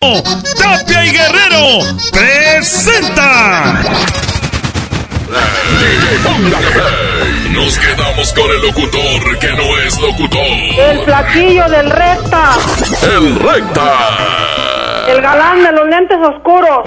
Tapia y Guerrero presenta. Nos quedamos con el locutor que no es locutor. El flaquillo del recta. El recta. El galán de los lentes oscuros.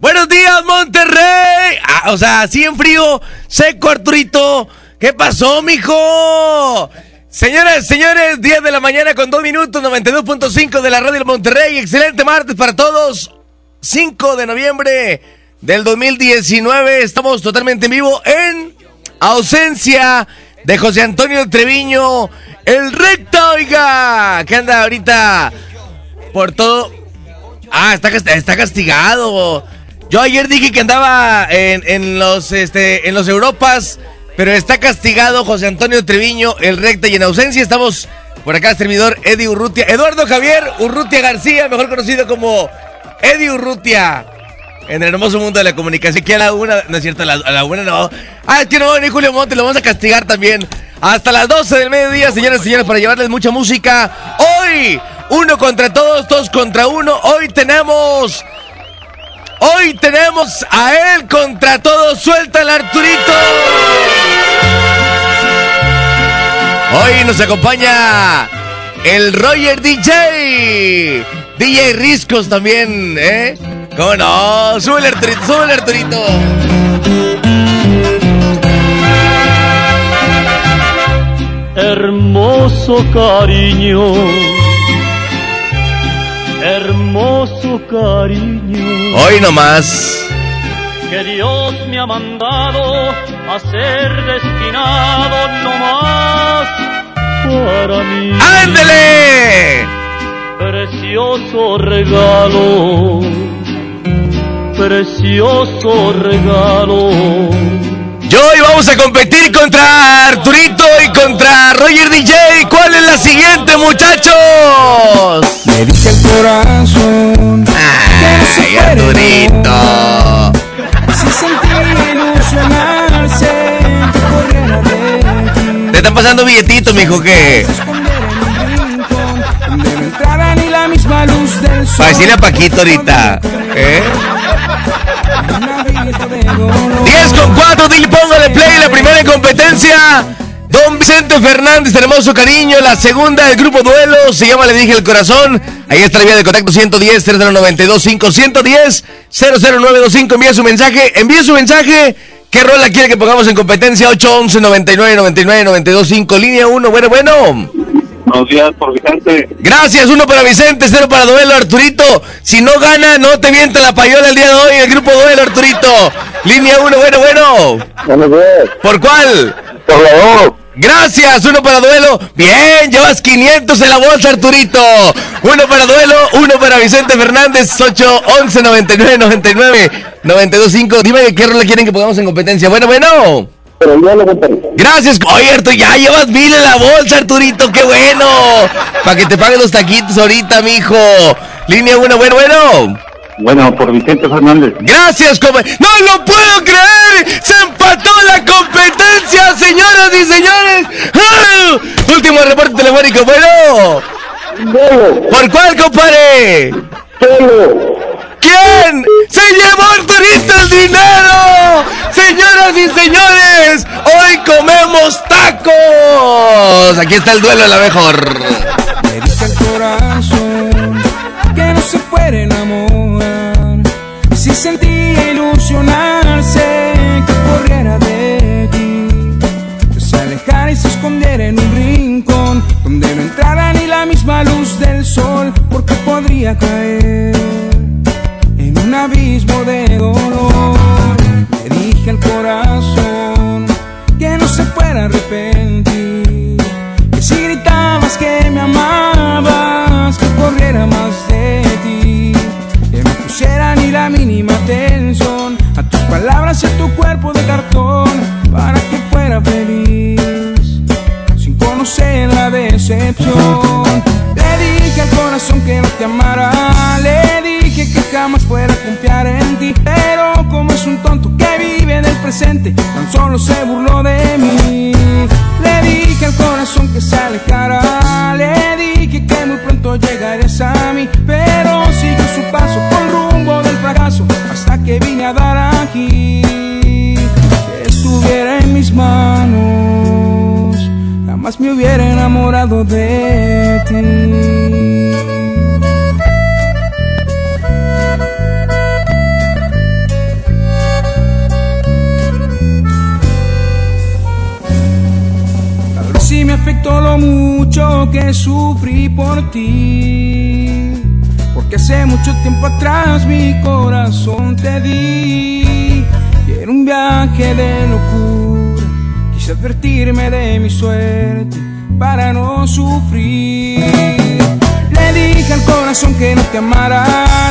Buenos días, Monterrey. Ah, o sea, así en frío, seco, Arturito. ¿Qué pasó, mijo? Señoras, señores, 10 de la mañana con 2 minutos, 92.5 de la radio Monterrey. Excelente martes para todos. 5 de noviembre del 2019. Estamos totalmente en vivo en ausencia de José Antonio Treviño, el recto, oiga, que anda ahorita por todo. Ah, está, está castigado. Yo ayer dije que andaba en, en los este en los Europas pero está castigado José Antonio Treviño, el recta y en ausencia estamos por acá servidor Eddie Urrutia, Eduardo Javier Urrutia García, mejor conocido como Eddie Urrutia. En el hermoso mundo de la comunicación, que a la una, no es cierto, a la, a la una no. Ah, es que no venir Julio Monte, lo vamos a castigar también. Hasta las 12 del mediodía, señoras y señores, para llevarles mucha música. Hoy, uno contra todos, todos contra uno. Hoy tenemos Hoy tenemos a él contra todos. Suelta el Arturito. Hoy nos acompaña el Roger DJ. DJ Riscos también, ¿eh? ¿Cómo no? Sube el Arturito, sube el Arturito. Hermoso cariño hermoso cariño. Hoy nomás. Que Dios me ha mandado a ser destinado nomás para mí. ¡Ándele! Precioso regalo, precioso regalo. Yo hoy vamos a competir contra Arturito y contra Roger DJ. ¿Cuál es la siguiente, muchachos? Me dice el corazón. Ay, Arturito. Si corriera de ti. Te están pasando billetitos, mijo, que. Para decirle a Paquito ahorita. ¿Eh? Un abismo de dolor. 10 con 4, dile póngale play. La primera en competencia. Don Vicente Fernández, hermoso cariño. La segunda del grupo Duelo se llama Le dije el corazón. Ahí está la vía de contacto 110 00925 110 00925. Envía su mensaje. Envíe su mensaje. ¿Qué rola quiere que pongamos en competencia? 811 99 99 925 línea 1. Bueno, bueno. Buenos días por Vicente. Gracias, uno para Vicente, cero para Duelo, Arturito. Si no gana, no te mienta la payola el día de hoy, el grupo Duelo, Arturito. Línea 1, bueno, bueno. Buenos días. ¿Por cuál? Por la dos. Gracias, uno para Duelo. Bien, llevas 500 en la bolsa, Arturito. Uno para Duelo, uno para Vicente Fernández, 8, 11, 99, 99, 92, 5. Dime qué rola quieren que pongamos en competencia. Bueno, bueno. Pero día lo compadre. Gracias. Oye, ya llevas mil en la bolsa, Arturito. ¡Qué bueno! Para que te paguen los taquitos ahorita, mijo. Línea 1, bueno, bueno. Bueno, por Vicente Fernández. Gracias, come. ¡No lo puedo creer! ¡Se empató la competencia, señoras y señores! ¡Ah! Último reporte telefónico, bueno. ¿Por cuál, compadre? Duelo. ¿Quién se llevó Arturito el dinero? Señoras y señores, comemos tacos. Aquí está el duelo de la mejor. Me dice el corazón que no se puede enamorar. Si sentía ilusionarse, que corriera de ti. Que se alejara y se escondiera en un rincón donde no entrara ni la misma luz del sol, porque podría caer palabras y a tu cuerpo de cartón para que fuera feliz sin conocer la decepción. Le dije al corazón que no te amara, le dije que jamás fuera a confiar en ti, pero como es un tonto que vive en el presente, tan solo se burló de mí. Le dije al corazón que se alejara, le dije que muy pronto llegarías a mí, pero siguió su paso me hubiera enamorado de ti. Tal vez sí me afectó lo mucho que sufrí por ti. Porque hace mucho tiempo atrás mi corazón te di. Y era un viaje de locura. Quise advertirme de mi suerte para no sufrir. Le dije al corazón que no te amara,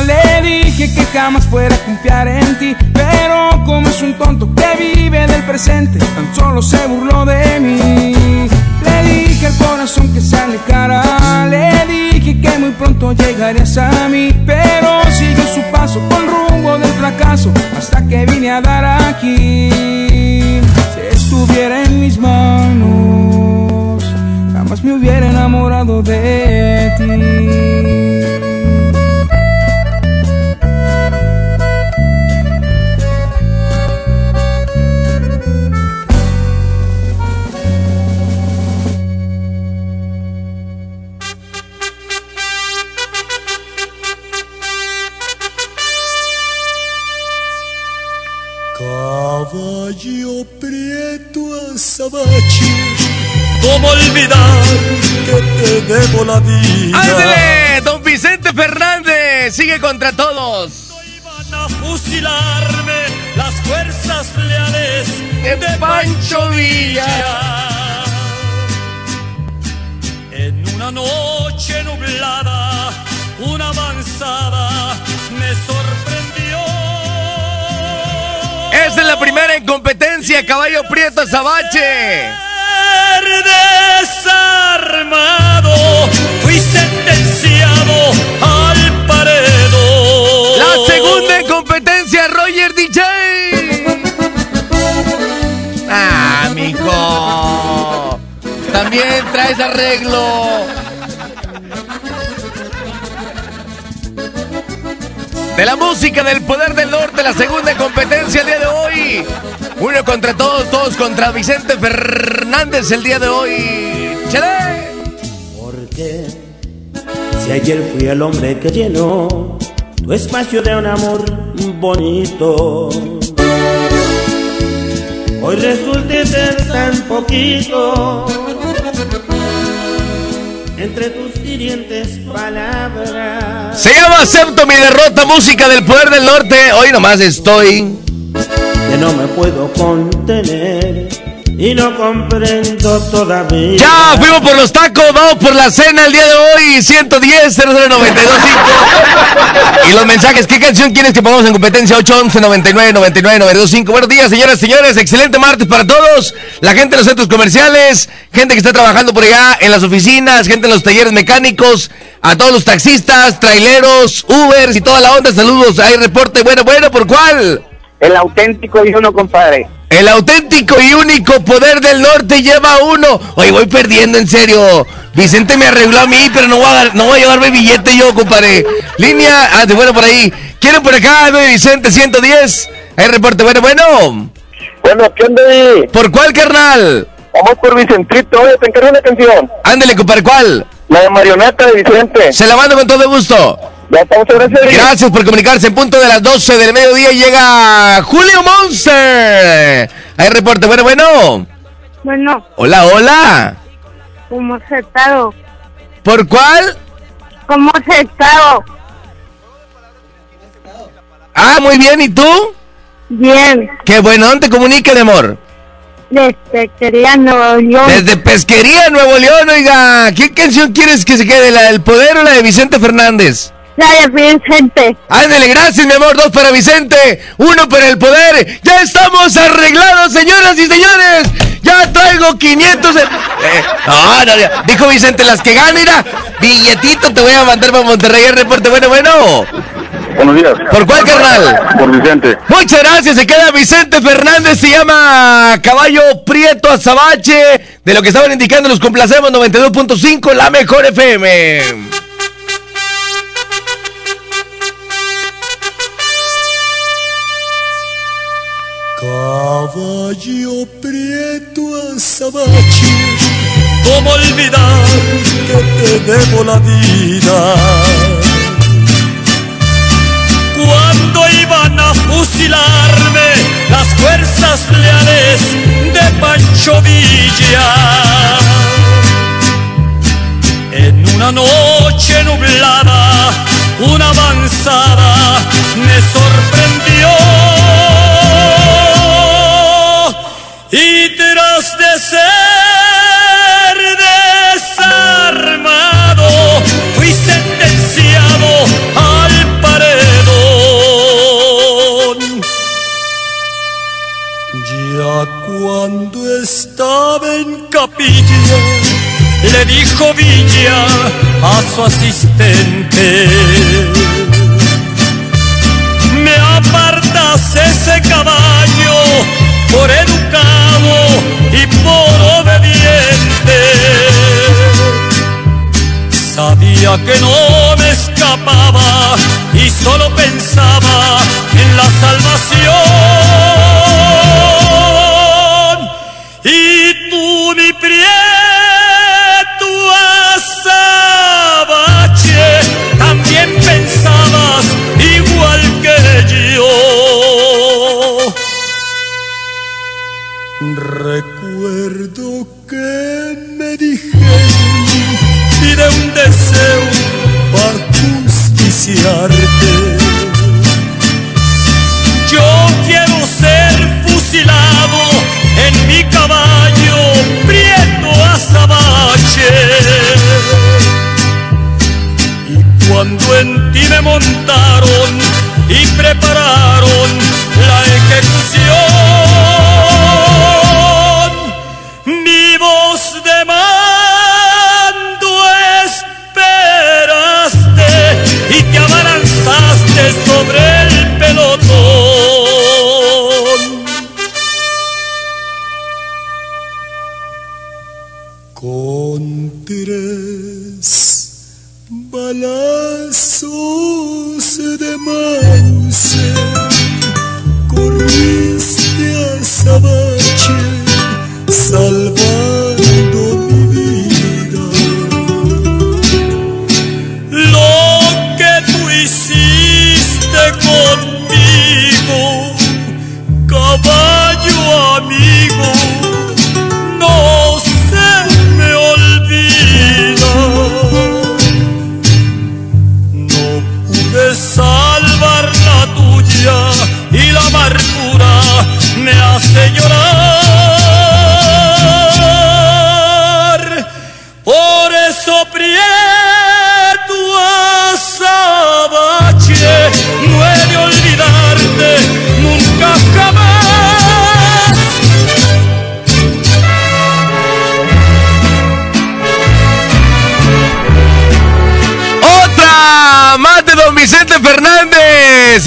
le dije que jamás fuera a confiar en ti, pero como es un tonto que vive del presente, tan solo se burló de mí. Le dije al corazón que se alejara, le dije que muy pronto llegarías a mí, pero siguió su paso con rumbo del fracaso hasta que vine a dar aquí. Estuviera en mis manos, jamás me hubiera enamorado de ti. ¿Cómo olvidar que te debo la vida? ¡Ándale! Don Vicente Fernández sigue contra todos. Van a fusilarme las fuerzas leales De de, Pancho Villa. En una noche nublada, una avanzada me sorprendió. Esta es la primera en competencia, Caballo Prieto Azabache. desarmado, fui sentenciado al paredo. La segunda en competencia, Roger DJ. Ah, mijo. También traes arreglo. De la música del poder del norte, la segunda competencia el día de hoy. Uno contra todos, todos contra Vicente Fernández el día de hoy. ¡Chale! Porque si ayer fui el hombre que llenó tu espacio de un amor bonito, hoy resulte ser tan poquito entre tus hirientes palabras. Se llama Acepto mi derrota, música del poder del norte. Hoy nomás estoy. Que no me puedo contener y no comprendo todavía. Ya fuimos por los tacos, vamos por la cena el día de hoy. 110 00925 Y los mensajes, ¿qué canción quieres que pongamos en competencia? 811 99 99 925 Buenos días, señoras y señores. Excelente martes para todos. La gente en los centros comerciales, gente que está trabajando por allá en las oficinas, gente en los talleres mecánicos, a todos los taxistas, traileros, Ubers y toda la onda. Saludos. Hay reporte. Bueno, bueno, ¿por cuál? El auténtico y uno, compadre. El auténtico y único poder del norte lleva uno. Oye, voy perdiendo, en serio. Vicente me arregló a mí, pero no voy a, no voy a llevarme billete yo, compadre. Línea, ah, bueno por ahí. ¿Quieren por acá, no, Vicente 110? Hay reporte, bueno, bueno. Bueno, ¿qué onda ahí? ¿Por cuál, carnal? Vamos por Vicentito. Oye, te encargo una canción. Ándele, compadre, ¿cuál? La de Marioneta de Vicente. Se la mando con todo gusto. Ya estamos, gracias. Gracias por comunicarse. En punto de las 12 del mediodía llega Julio Monster. Hay reporte, bueno, bueno. Bueno, Hola, hola. ¿cómo has estado? ¿Por cuál? ¿Cómo has estado? Ah, muy bien, ¿y tú? Bien, Qué bueno, ¿dónde te comunica, mi amor? desde quería Nuevo León. Desde Pesquería, Nuevo León, oiga. ¿Qué canción quieres que se quede? ¿La del poder o la de Vicente Fernández? La de Vicente. Ándale, gracias, mi amor. Dos para Vicente, uno para el poder. Ya estamos arreglados, señoras y señores. Ya traigo 500. de- Eh, no, no, dijo Vicente, las que ganen, mira. Billetito te voy a mandar para Monterrey el reporte. Bueno, bueno. Buenos días. ¿Por cuál carnal? Por Vicente. Muchas gracias, se queda Vicente Fernández, se llama Caballo Prieto Azabache, de lo que estaban indicando los complacemos 92.5, la mejor FM. Caballo prieto azabache, ¿cómo olvidar que te debo la vida? Cuando iban a fusilarme las fuerzas leales de Pancho Villa. En una noche nublada, una avanzada me cuando estaba en capilla, le dijo Villa a su asistente. Me apartas ese caballo por educado y por obediente. Sabía que no me escapaba y solo pensaba en la salvación. Yo quiero ser fusilado en mi caballo prieto azabache. Y cuando en ti me montaron y prepararon la ejecución,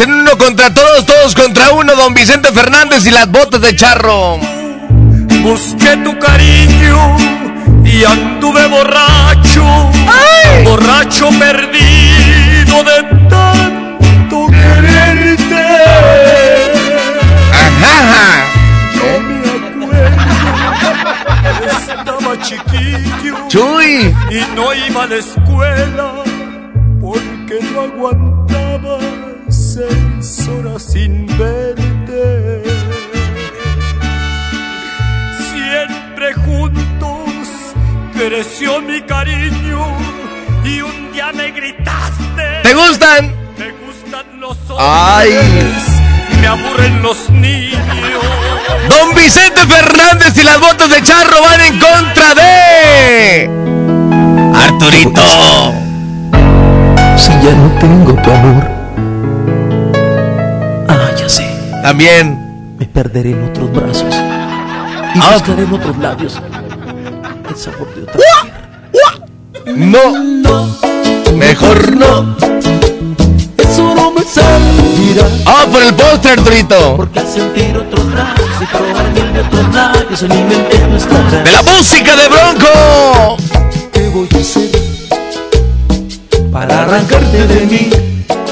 En uno contra todos, todos contra uno. Don Vicente Fernández y las botas de charro. Busqué tu cariño y anduve borracho, borracho perdido de tanto quererte. Ajá. No me acuerdo, estaba chiquillo Chuy. y no iba a la escuela porque no aguantaba creció mi cariño y un día me gritaste. ¿Te gustan? Me gustan los Ay. hombres, me aburren los niños. Don Vicente Fernández y las botas de charro van en contra de. Arturito. Si ya no tengo tu amor. Ah, ya sé. También. Me perderé en otros brazos. Y Ah. buscaré en otros labios el sabor de otra mujer. No. Mejor no. Eso no me servirá. ¡Ah, por el postre, Arturito! Porque al sentir brazos y probar mil de otros labios alimenté nuestra gracia. ¡De la música de Bronco! ¿Qué voy a hacer para arrancarte de mí?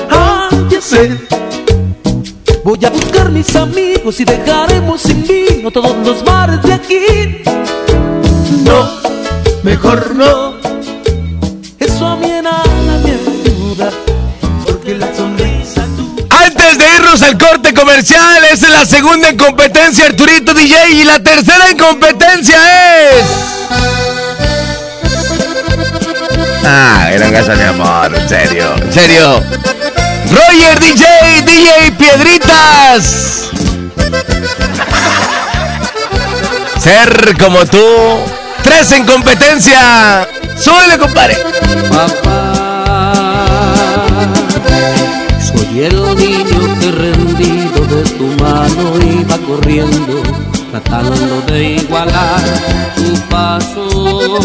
Ah, ya sé. Voy a buscar mis amigos y dejaremos sin vino todos los bares de aquí. No, mejor no. Al corte comercial, esa es la segunda en competencia, Arturito DJ. Y la tercera en competencia es. Ah, eran gasas de amor, en serio. En serio. Roger DJ, DJ Piedritas. Ser como tú. Tres en competencia. Súbele, compadre. Papá, soy el niño rendido de tu mano iba corriendo, tratando de igualar tu paso.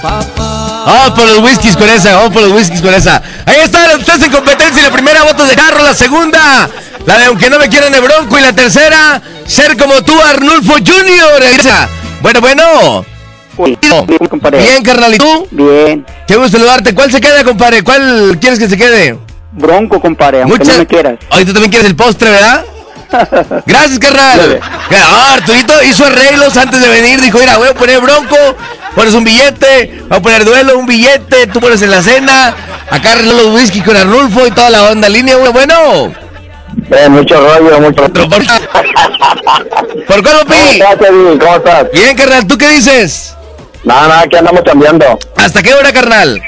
Papá, Vamos por los whiskies con esa, vamos por los whiskies con esa. Ahí están los tres en competencia. La primera, votos de carro. La segunda, la de aunque no me quieran de bronco. Y la tercera, ser como tú, Arnulfo Junior. Esa. Bueno, bueno. Bien, compadre. Bien, carnal. ¿Y tú? Bien. Qué gusto saludarte. ¿Cuál se queda, compadre? ¿Cuál quieres que se quede? Bronco, compadre, aunque no me quieras. Hoy tú también quieres el postre, ¿verdad? Gracias, carnal. Ah, Arturito hizo arreglos antes de venir. Dijo, mira, voy a poner bronco. Pones un billete. Voy a poner duelo, un billete. Tú pones en la cena. Acá arregló los whisky con Arnulfo y toda la onda. Línea, güey. Bueno. Eh, mucho rollo, mucho ¿Por, por cuál, ¿Cómo Pi? estás, Eddie? ¿Cómo estás? Bien, carnal. ¿Tú qué dices? Nada, nada, aquí andamos cambiando. ¿Hasta qué hora, carnal?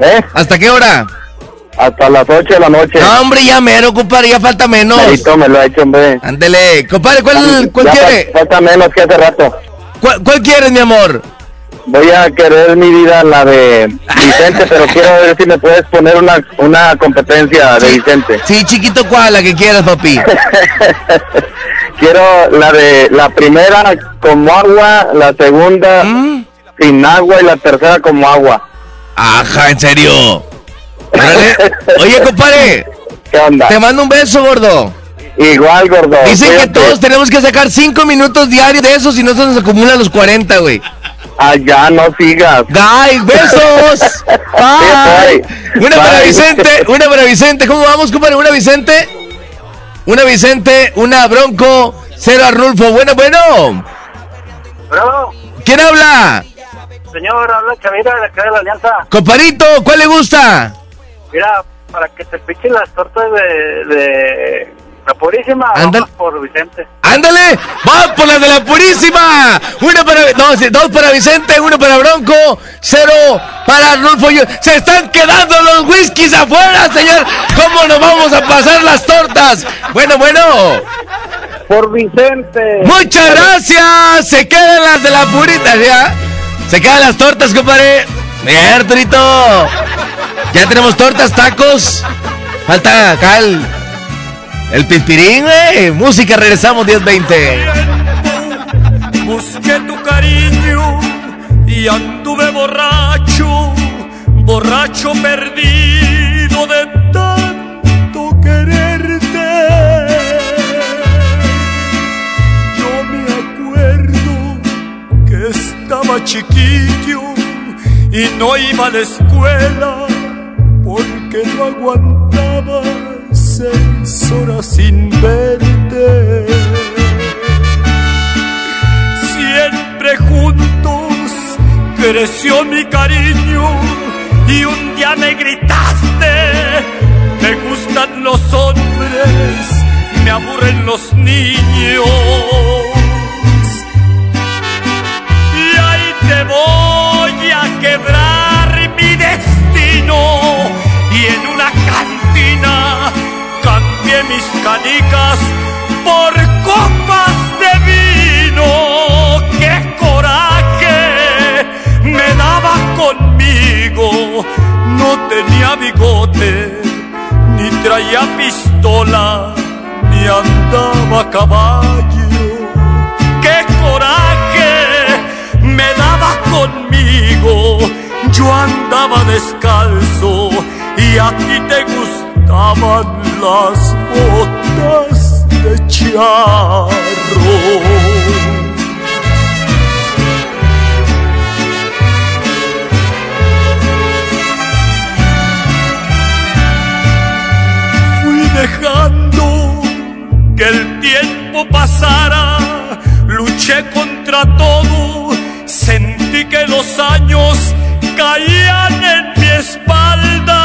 ¿Eh? ¿Hasta qué hora? Hasta las 8 de la noche. No, hombre, ya mero, compadre. Ya falta menos. Merito me lo ha hecho, hombre. Ándele. Compadre, ¿cuál, cuál quiere? fa- Falta menos que hace rato. ¿Cuál, cuál quieres, mi amor? Voy a querer mi vida la de Vicente, pero quiero ver si me puedes poner una, una competencia de Vicente. Sí, chiquito, ¿cuál? La que quieras, papi. Quiero la de la primera como agua, la segunda ¿Mm? sin agua y la tercera como agua. Ajá, en serio. Órale. Oye, compadre, ¿Qué onda? te mando un beso, gordo. Igual, gordo. Dicen que todos tenemos que sacar 5 minutos diarios de eso, si no se nos acumulan los 40, güey. Allá no sigas. ¡Ay, besos! Bye. bye. Una para. Vicente, una para Vicente. ¿Cómo vamos, compadre? Una Vicente. Una Vicente, una Bronco, cero Arnulfo. Bueno, bueno. Bro, ¿Quién habla? señor, habla acá de la Alianza. Comparito, ¿cuál le gusta? Mira, para que te pichen las tortas de, de la purísima, Ándale. vamos por Vicente. ¡Ándale! ¡Va por la de la Purísima! Una para... No, dos para Vicente, uno para Bronco, cero para Arnulfo. ¡Se están quedando los whiskies afuera, señor! ¿Cómo nos vamos a pasar las tortas? Bueno, bueno. Por Vicente. ¡Muchas gracias! Se quedan las de la Purita, ¿ya? Se quedan las tortas, compadre. Bien, Arturito. Ya tenemos tortas, tacos. Falta acá el... El pispirín, güey. Música, regresamos 10.20. Busqué tu cariño y anduve borracho, borracho perdido de tanto quererte. Yo me acuerdo que estaba chiquillo y no iba a la escuela porque no aguantaba seis horas sin verte siempre juntos creció mi cariño y un día me gritaste, me gustan los hombres, me aburren los niños. Quebrar mi destino y en una cantina cambié mis canicas por copas de vino. ¡Qué coraje me daba conmigo! No tenía bigote, ni traía pistola, ni andaba a caballo. ¡Qué coraje conmigo! Yo andaba descalzo y a ti te gustaba estaban las botas de charro. Fui dejando que el tiempo pasara, luché contra todo, sentí que los años caían en mi espalda.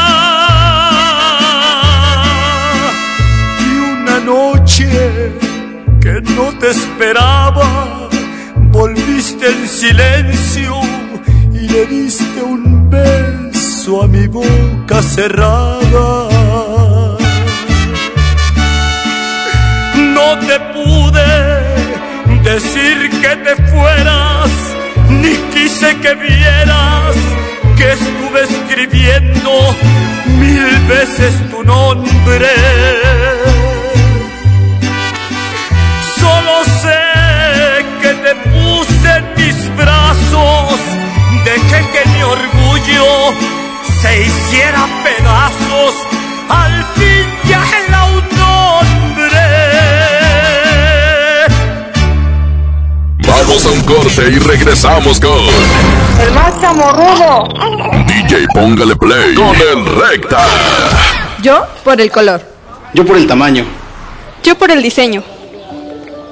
Y una noche que no te esperaba, volviste en silencio y le diste un beso a mi boca cerrada. No te pude decir que te fueras, ni quise que vieras que estuve escribiendo mil veces tu nombre. Solo sé que te puse en mis brazos, dejé que mi orgullo se hiciera pedazos, al Vamos a un corte y regresamos con El más chamorrudo. DJ Póngale Play con el Recta. Yo por el color. Yo por el tamaño. Yo por el diseño.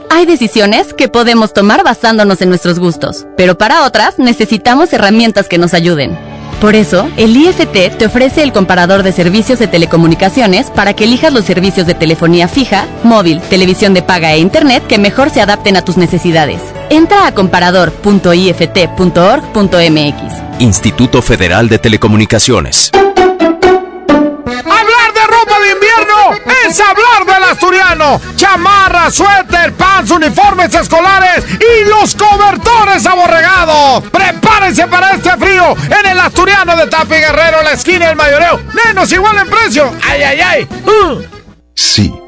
Hay decisiones que podemos tomar basándonos en nuestros gustos, pero para otras necesitamos herramientas que nos ayuden. Por eso, el IFT te ofrece el comparador de servicios de telecomunicaciones para que elijas los servicios de telefonía fija, móvil, televisión de paga e internet que mejor se adapten a tus necesidades. Entra a comparador.ift.org.mx. Instituto Federal de Telecomunicaciones. Hablar de ropa de invierno es hablar del asturiano. Chamarra, suéter, pants, uniformes escolares y los cobertores aborregados. Prepárense para este frío en el asturiano de Tapi Guerrero, la esquina del mayoreo. Menos igual en precio. ¡Ay, ay, ay! Uh. Sí,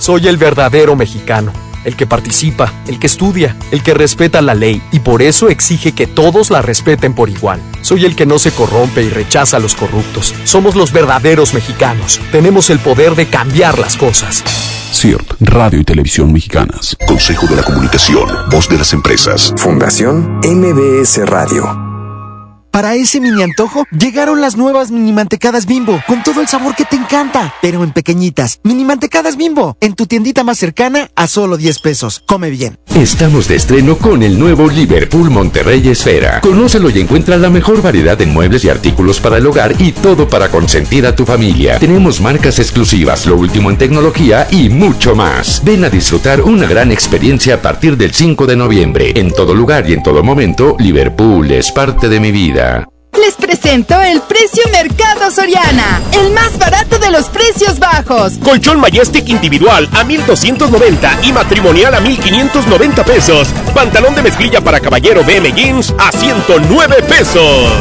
Soy el verdadero mexicano, el que participa, el que estudia, el que respeta la ley y por eso exige que todos la respeten por igual. Soy el que no se corrompe y rechaza a los corruptos. Somos los verdaderos mexicanos. Tenemos el poder de cambiar las cosas. CIRT, Radio y Televisión Mexicanas. Consejo de la Comunicación, Voz de las Empresas. Fundación MBS Radio. Para ese mini antojo, llegaron las nuevas mini mantecadas bimbo, con todo el sabor que te encanta, pero en pequeñitas. Mini mantecadas bimbo, en tu tiendita más cercana a solo 10 pesos. Come bien. Estamos de estreno con el nuevo Liverpool Monterrey Esfera. Conócelo y encuentra la mejor variedad de muebles y artículos para el hogar y todo para consentir a tu familia. Tenemos marcas exclusivas, lo último en tecnología y mucho más. Ven a disfrutar una gran experiencia a partir del 5 de noviembre. En todo lugar y en todo momento, Liverpool es parte de mi vida. Les presento el precio Mercado Soriana, el más barato de los precios bajos. Colchón Majestic individual a 1290 y matrimonial a 1590 pesos. Pantalón de mezclilla para caballero BM Jeans a 109 pesos.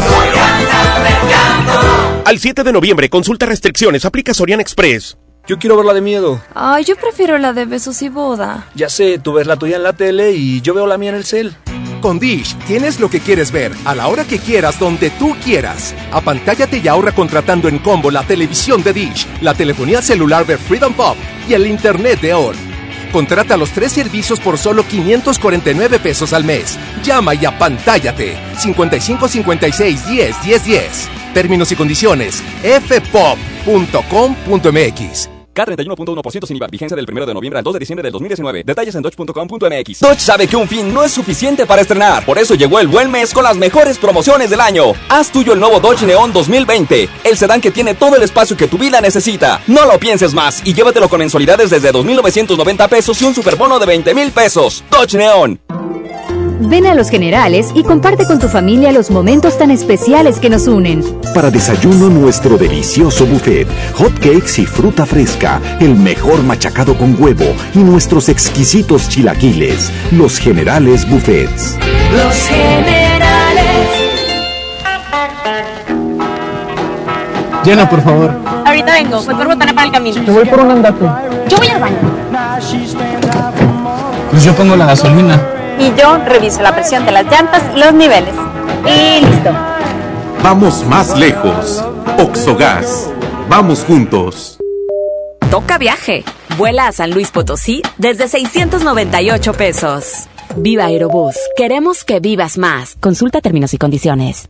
Al 7 de noviembre, consulta restricciones, aplica Soriana Express. Yo quiero ver la de miedo. Ay, yo prefiero la de besos y boda. Ya sé, tú ves la tuya en la tele y yo veo la mía en el cel. Con Dish tienes lo que quieres ver a la hora que quieras, donde tú quieras. Apantállate y ahorra contratando en combo la televisión de Dish, la telefonía celular de Freedom Pop y el internet de OR. Contrata los tres servicios por solo 549 pesos al mes. Llama y apantállate. 55 56 10 10 10. Términos y condiciones. fpop.com.mx. dodge.com.mx. K31.1% sin IVA. Vigencia del 1 de noviembre al 2 de diciembre del 2019. Detalles en dodge.com.mx. Dodge sabe que un fin no es suficiente para estrenar. Por eso llegó el buen mes con las mejores promociones del año. Haz tuyo el nuevo Dodge Neon 2020. El sedán que tiene todo el espacio que tu vida necesita. No lo pienses más y llévatelo con mensualidades desde 2.990 pesos y un superbono de 20 mil pesos. Dodge Neon. Ven a Los Generales y comparte con tu familia los momentos tan especiales que nos unen. Para desayuno nuestro delicioso buffet, hot cakes y fruta fresca, el mejor machacado con huevo y nuestros exquisitos chilaquiles. Los Generales Buffets. Los generales. Llena, por favor. Ahorita vengo, voy por botana para el camino. Te voy por un andate. Yo voy al baño. Pues yo pongo la gasolina. Y yo reviso la presión de las llantas y los niveles. Y listo. Vamos más lejos. Oxogas. Vamos juntos. Toca viaje. Vuela a San Luis Potosí desde 698 pesos. Viva Aerobús. Queremos que vivas más. Consulta términos y condiciones.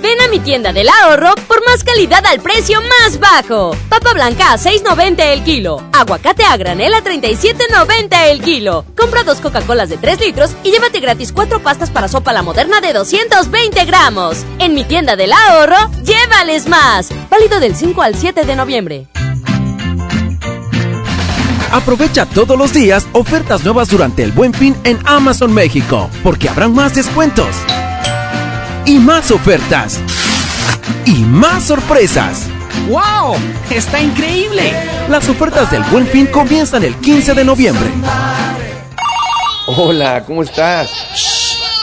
Ven a mi tienda del ahorro por más calidad al precio más bajo. Papa blanca a 6.90 el kilo. Aguacate a granel a 37.90 el kilo. Compra dos Coca-Colas de 3 litros y llévate gratis cuatro pastas para sopa la moderna de 220 gramos. En mi tienda del ahorro, llévales más. Válido del 5 al 7 de noviembre. Aprovecha todos los días ofertas nuevas durante el Buen Fin en Amazon México, porque habrán más descuentos y más ofertas y más sorpresas. ¡Wow! ¡Está increíble! Las ofertas del Buen Fin comienzan el 15 de noviembre. Hola, ¿cómo estás?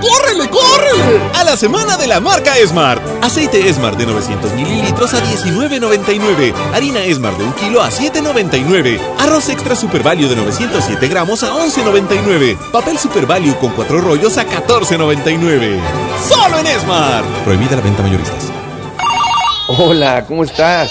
¡Córrele, córrele! A la semana de la marca Esmart. Aceite Esmart de 900 mililitros a 19.99. Harina Esmart de un kilo a 7.99. Arroz extra Super Value de 907 gramos a 11.99. Papel Super Value con cuatro rollos a 14.99. ¡Solo en Esmart! Prohibida la venta mayoristas. Hola, ¿cómo estás?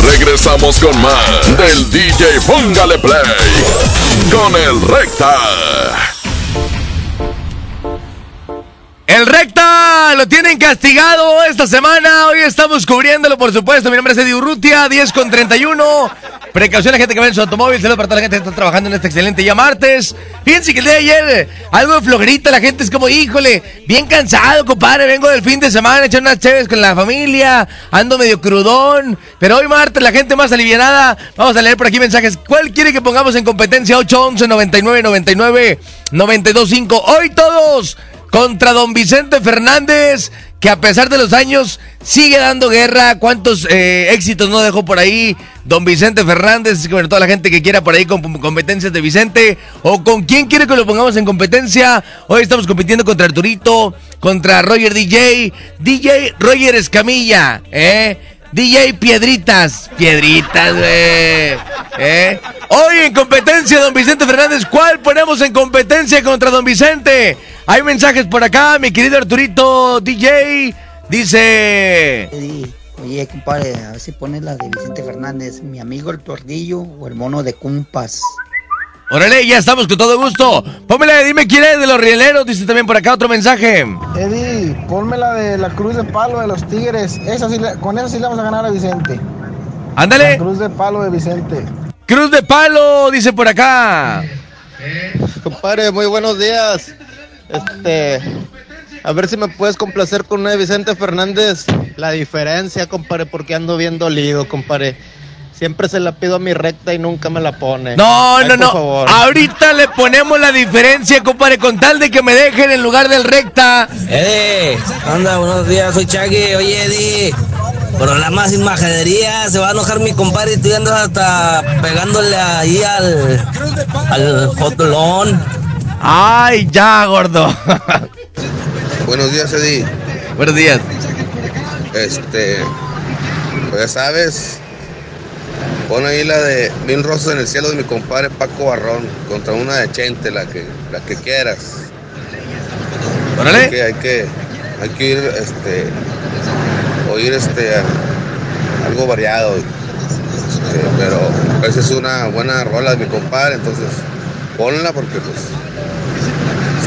Regresamos con más del DJ Póngale Play con el Recta. El recta lo tienen castigado esta semana. Hoy estamos cubriéndolo, por supuesto. Mi nombre es Eddie Urrutia, 10 con 31. Precaución a la gente que va en su automóvil. Saludos para toda la gente que está trabajando en este excelente día martes. Fíjense que el día de ayer, algo de flojerita. La gente es como, híjole, bien cansado, compadre. Vengo del fin de semana, echar unas chéves con la familia. Ando medio crudón. Pero hoy martes, la gente más alivianada. Vamos a leer por aquí mensajes. ¿Cuál quiere que pongamos en competencia? 811 99 99 925. Hoy todos contra don Vicente Fernández, que a pesar de los años sigue dando guerra. ¿Cuántos eh, éxitos no dejó por ahí don Vicente Fernández? Con toda la gente que quiera por ahí con competencias de Vicente. ¿O con quién quiere que lo pongamos en competencia? Hoy estamos compitiendo contra Arturito, contra Roger DJ, DJ Roger Escamilla, ¿eh? DJ Piedritas. Piedritas, güey. ¿Eh? Hoy en competencia, don Vicente Fernández. ¿Cuál ponemos en competencia contra don Vicente? Hay mensajes por acá, mi querido Arturito DJ. Dice. Oye, compadre, a ver si pones la de Vicente Fernández. Mi amigo el tordillo o el mono de cumpas. Órale, ya estamos con todo gusto. Pónmela, dime quién es de los rieleros. Dice también por acá otro mensaje. Eddie, ponme la de la cruz de palo de los tigres. Esa sí le- con esa sí le vamos a ganar a Vicente. Ándale. La cruz de palo de Vicente. Cruz de palo, dice por acá. Compadre, muy buenos días. Este, a ver si me puedes complacer con una de Vicente Fernández. La diferencia, compadre, porque ando bien dolido, compadre. Siempre se la pido a mi recta y nunca me la pone. No, Ay, no, por no. favor. Ahorita le ponemos la diferencia, compadre, con tal de que me dejen en lugar del recta. Eddie, anda, buenos días, soy Chagui. Oye, Eddie, programa sin majadería, se va a enojar mi compadre y tú andas hasta pegándole ahí al, al fotolón. Ay, ya, gordo. Buenos días, Eddie. Buenos días. Este, pues ya sabes, pon ahí la de Mil Rosas en el Cielo de mi compadre Paco Barrón contra una de Chente, la que, la que quieras. Órale. Hay que, hay que, hay que ir, este, oír este, algo variado. Este, pero esa es una buena rola de mi compadre, entonces ponla porque pues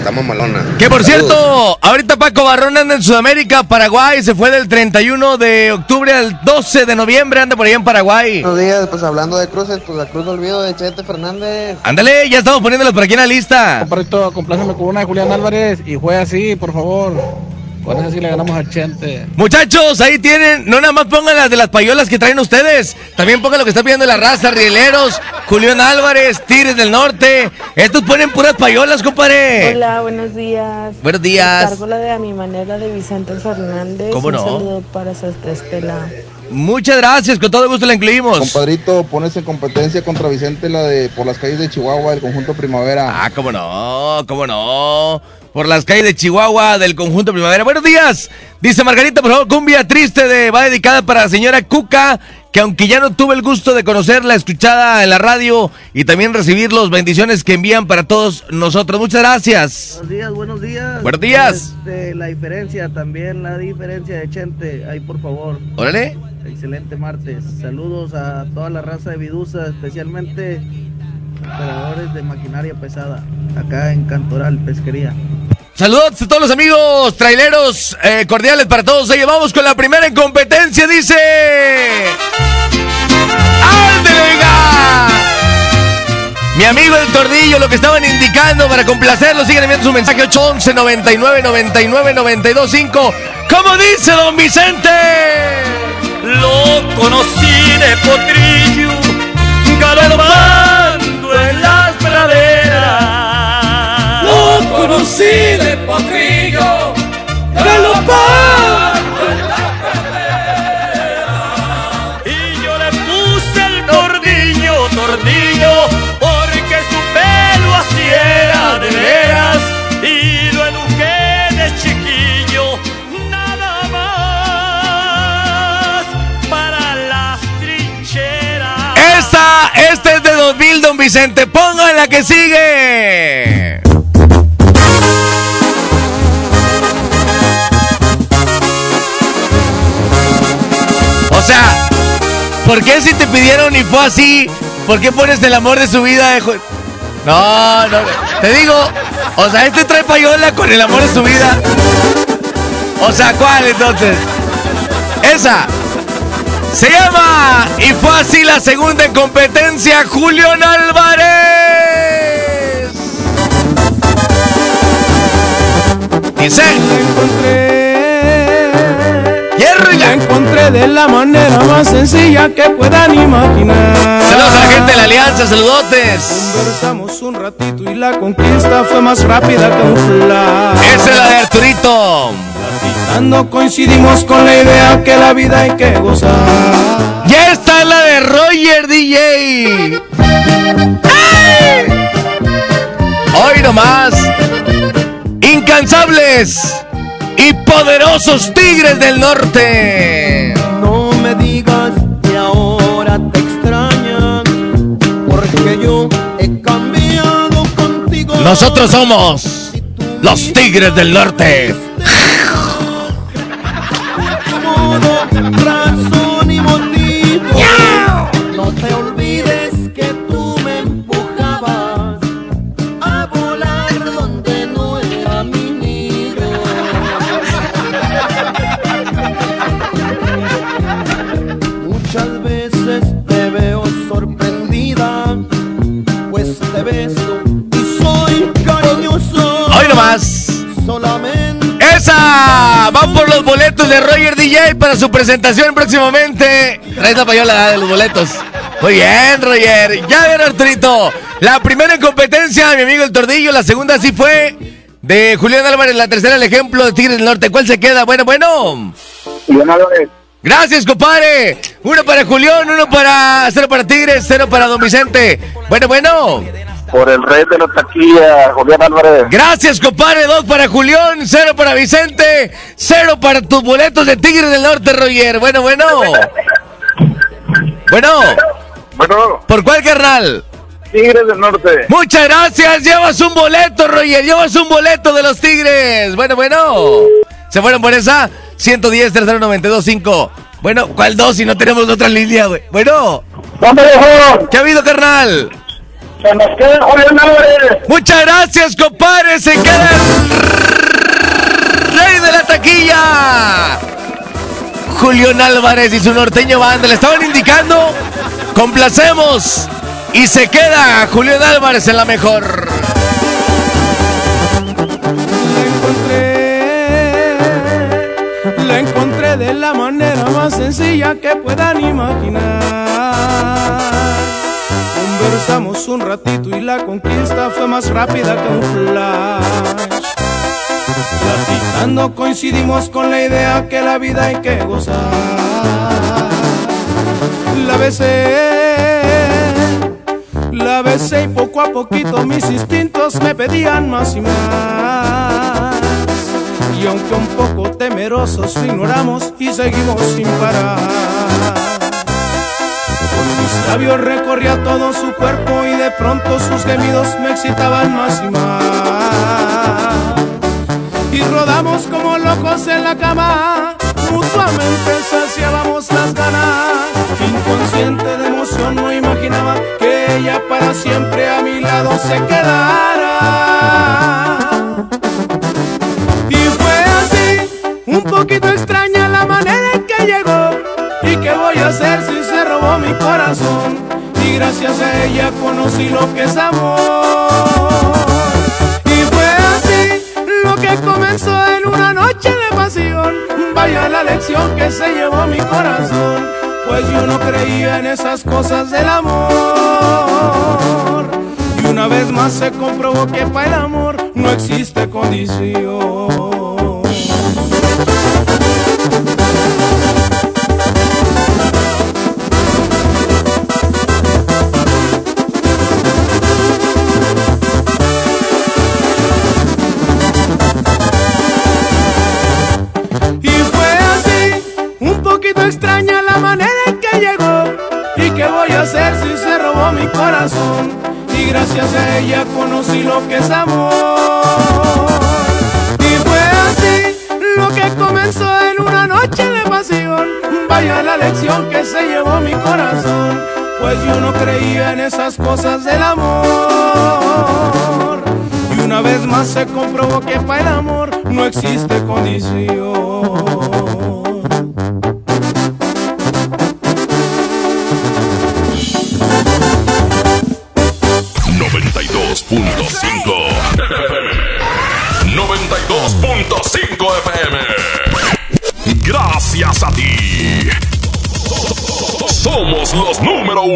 está mamalona. Que por Saludos. cierto, ahorita Paco Barrón anda en Sudamérica, Paraguay, se fue del 31 de octubre al 12 de noviembre, anda por allá en Paraguay. Buenos días, pues hablando de cruces, pues la cruz de olvido de Chente Fernández. Ándale, ya estamos poniéndolos por aquí en la lista. Compadrito, compláceme con una de Julián Álvarez y juega así, por favor. Con esa sí le ganamos a Chente. Muchachos, ahí tienen, no nada más pongan las de las payolas que traen ustedes, también pongan lo que está pidiendo la raza, Rieleros, Julián Álvarez, Tigres del Norte. Estos ponen puras payolas, compadre. Hola, buenos días. Buenos días. Cargo la de a mi manera de Vicente Fernández. ¿Cómo Un no? saludo para su Estela. Muchas gracias, con todo gusto la incluimos. Compadrito, pones en competencia contra Vicente la de por las calles de Chihuahua, el conjunto Primavera. Ah, cómo no, cómo no. Por las calles de Chihuahua del conjunto Primavera. Buenos días. Dice Margarita, por favor, cumbia triste de va dedicada para la señora Cuca, que aunque ya no tuve el gusto de conocerla, escuchada en la radio y también recibir los bendiciones que envían para todos nosotros. Muchas gracias. Buenos días, buenos días. Buenos días. Este, la diferencia, también la diferencia de Chente, ahí por favor. Órale. Excelente martes. Saludos a toda la raza de Vidusa, especialmente operadores de maquinaria pesada, acá en Cantoral, Pesquería. Saludos a todos los amigos traileros eh, cordiales para todos ellos. Vamos con la primera en competencia, dice. ¡Ándale, venga! Mi amigo el Tordillo, lo que estaban indicando para complacerlo, siguen enviando su mensaje 811 99 99 92 5. ¿Cómo dice don Vicente? Lo conocí de potrillo, en las praderas. Lo conocí de potrillo, galopando en las praderas. Y yo le puse el tordillo, tordillo, porque su pelo así era de veras. Este es de 2000, don Vicente. Pongan la que sigue. O sea, ¿por qué si te pidieron y fue así? ¿Por qué pones el amor de su vida? No, no, te digo, o sea, este trae payola con el amor de su vida. O sea, ¿cuál entonces? Esa. Se llama y fue así la segunda en competencia, Julián Álvarez. Dice. Hierro y La encontré de la manera más sencilla que puedan imaginar. Saludos a la gente de la Alianza, saludotes. Conversamos un ratito y la conquista fue más rápida que un flash. Esa es la de Arturito. No coincidimos con la idea que la vida hay que gozar. Ya está la de Roger DJ. ¡Ay! Hoy nomás. Incansables y poderosos tigres del norte. No me digas que ahora te extrañan, porque yo he cambiado contigo. Nosotros somos los tigres del norte. DJ para su presentación próximamente. Trae la payola de los boletos. Muy bien, Roger. Ya ven, Arturito. La primera en competencia, mi amigo el Tordillo. La segunda sí fue de Julián Álvarez. La tercera, el ejemplo de Tigres del Norte. ¿Cuál se queda? Bueno, bueno. Julián Álvarez. Gracias, compadre. Uno para Julián, uno para. Cero para Tigres, cero para Don Vicente. Bueno, bueno. Por el rey de la taquilla, Julián Álvarez. Gracias, compadre. Dos para Julián, cero para Vicente, cero para tus boletos de Tigres del Norte, Roger. Bueno, bueno. Bueno. Bueno. ¿Por cuál, carnal? Tigres del Norte. Muchas gracias. Llevas un boleto, Roger. Llevas un boleto de los Tigres. Bueno, bueno. ¿Se fueron por esa? 110 392 5. Bueno, ¿cuál dos si no tenemos otra línea, güey? Bueno. ¿Dónde dejó? ¿Qué ha habido, carnal? Se nos queda Julián Álvarez. Muchas gracias, compadre. Se queda el rey de la taquilla. Julián Álvarez y su norteño banda le estaban indicando. Complacemos. Y se queda Julián Álvarez en la mejor. La encontré de la manera más sencilla que puedan imaginar. Conversamos un ratito y la conquista fue más rápida que un flash. Platicando coincidimos con la idea que la vida hay que gozar. La besé, la besé y poco a poquito mis instintos me pedían más y más. Y aunque un poco temerosos ignoramos y seguimos sin parar. Mis labios recorría todo su cuerpo y de pronto sus gemidos me excitaban más y más. Y rodamos como locos en la cama, mutuamente saciábamos las ganas. Inconsciente de emoción no imaginaba que ella para siempre a mi lado se quedara. Y fue así, un poquito extraña la manera en que llegó. ¿Y qué voy a hacer si se robó mi corazón? Y gracias a ella conocí lo que es amor. Y fue así, lo que comenzó en una noche de pasión. Vaya la lección que se llevó mi corazón. Pues yo no creía en esas cosas del amor. Y una vez más se comprobó que para el amor no existe condición. Que es amor. Y fue así, lo que comenzó en una noche de pasión. Vaya la lección que se llevó mi corazón. Pues yo no creía en esas cosas del amor. Y una vez más se comprobó que para el amor no existe condición.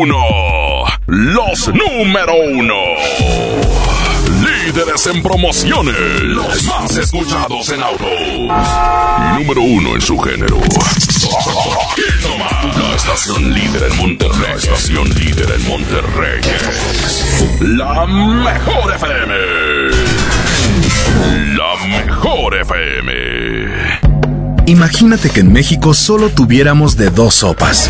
Uno. Los número uno. Líderes en promociones. Los más escuchados en autos. Y número uno en su género. La estación líder en Monterrey. La estación líder en Monterrey. La mejor FM. La mejor FM. Imagínate que en México solo tuviéramos de dos sopas.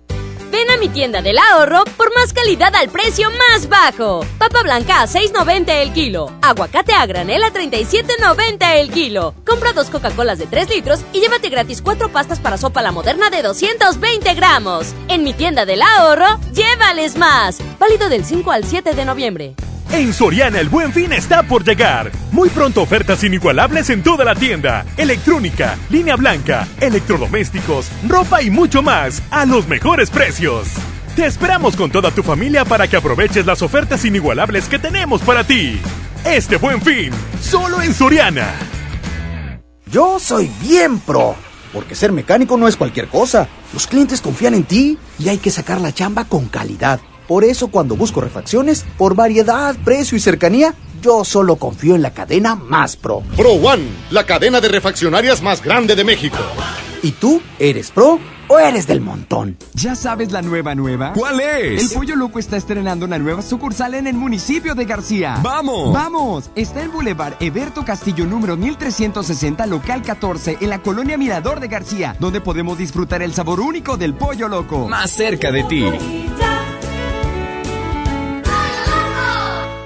Ven a mi tienda del ahorro por más calidad al precio más bajo. Papa blanca a 6.90 el kilo. Aguacate a granel a 37.90 el kilo. Compra dos Coca-Colas de 3 litros y llévate gratis cuatro pastas para sopa la moderna de 220 gramos. En mi tienda del ahorro, llévales más. Válido del 5 al 7 de noviembre. En Soriana el buen fin está por llegar. Muy pronto ofertas inigualables en toda la tienda. Electrónica, línea blanca, electrodomésticos, ropa y mucho más a los mejores precios. Te esperamos con toda tu familia para que aproveches las ofertas inigualables que tenemos para ti. Este buen fin, solo en Soriana. Yo soy bien pro, porque ser mecánico no es cualquier cosa. Los clientes confían en ti y hay que sacar la chamba con calidad. Por eso cuando busco refacciones, por variedad, precio y cercanía, yo solo confío en la cadena más pro. Pro One, la cadena de refaccionarias más grande de México. ¿Y tú eres pro o eres del montón? ¿Ya sabes la nueva nueva? ¿Cuál es? El Pollo Loco está estrenando una nueva sucursal en el municipio de García. ¡Vamos! ¡Vamos! Está en Boulevard Eberto Castillo número 1360, local 14, en la colonia Mirador de García, donde podemos disfrutar el sabor único del Pollo Loco. Más cerca de ti.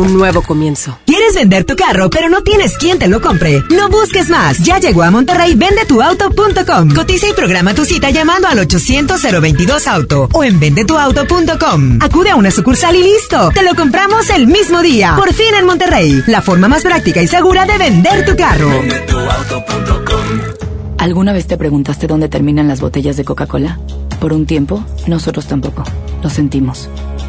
un nuevo comienzo. ¿Quieres vender tu carro, pero no tienes quien te lo compre? No busques más. Ya llegó a Monterrey vendetuauto.com. Cotiza y programa tu cita llamando al 800-022-AUTO o en vendetuauto.com. Acude a una sucursal y listo. Te lo compramos el mismo día. Por fin en Monterrey. La forma más práctica y segura de vender tu carro. ¿Alguna vez te preguntaste dónde terminan las botellas de Coca-Cola? Por un tiempo, nosotros tampoco. Lo sentimos.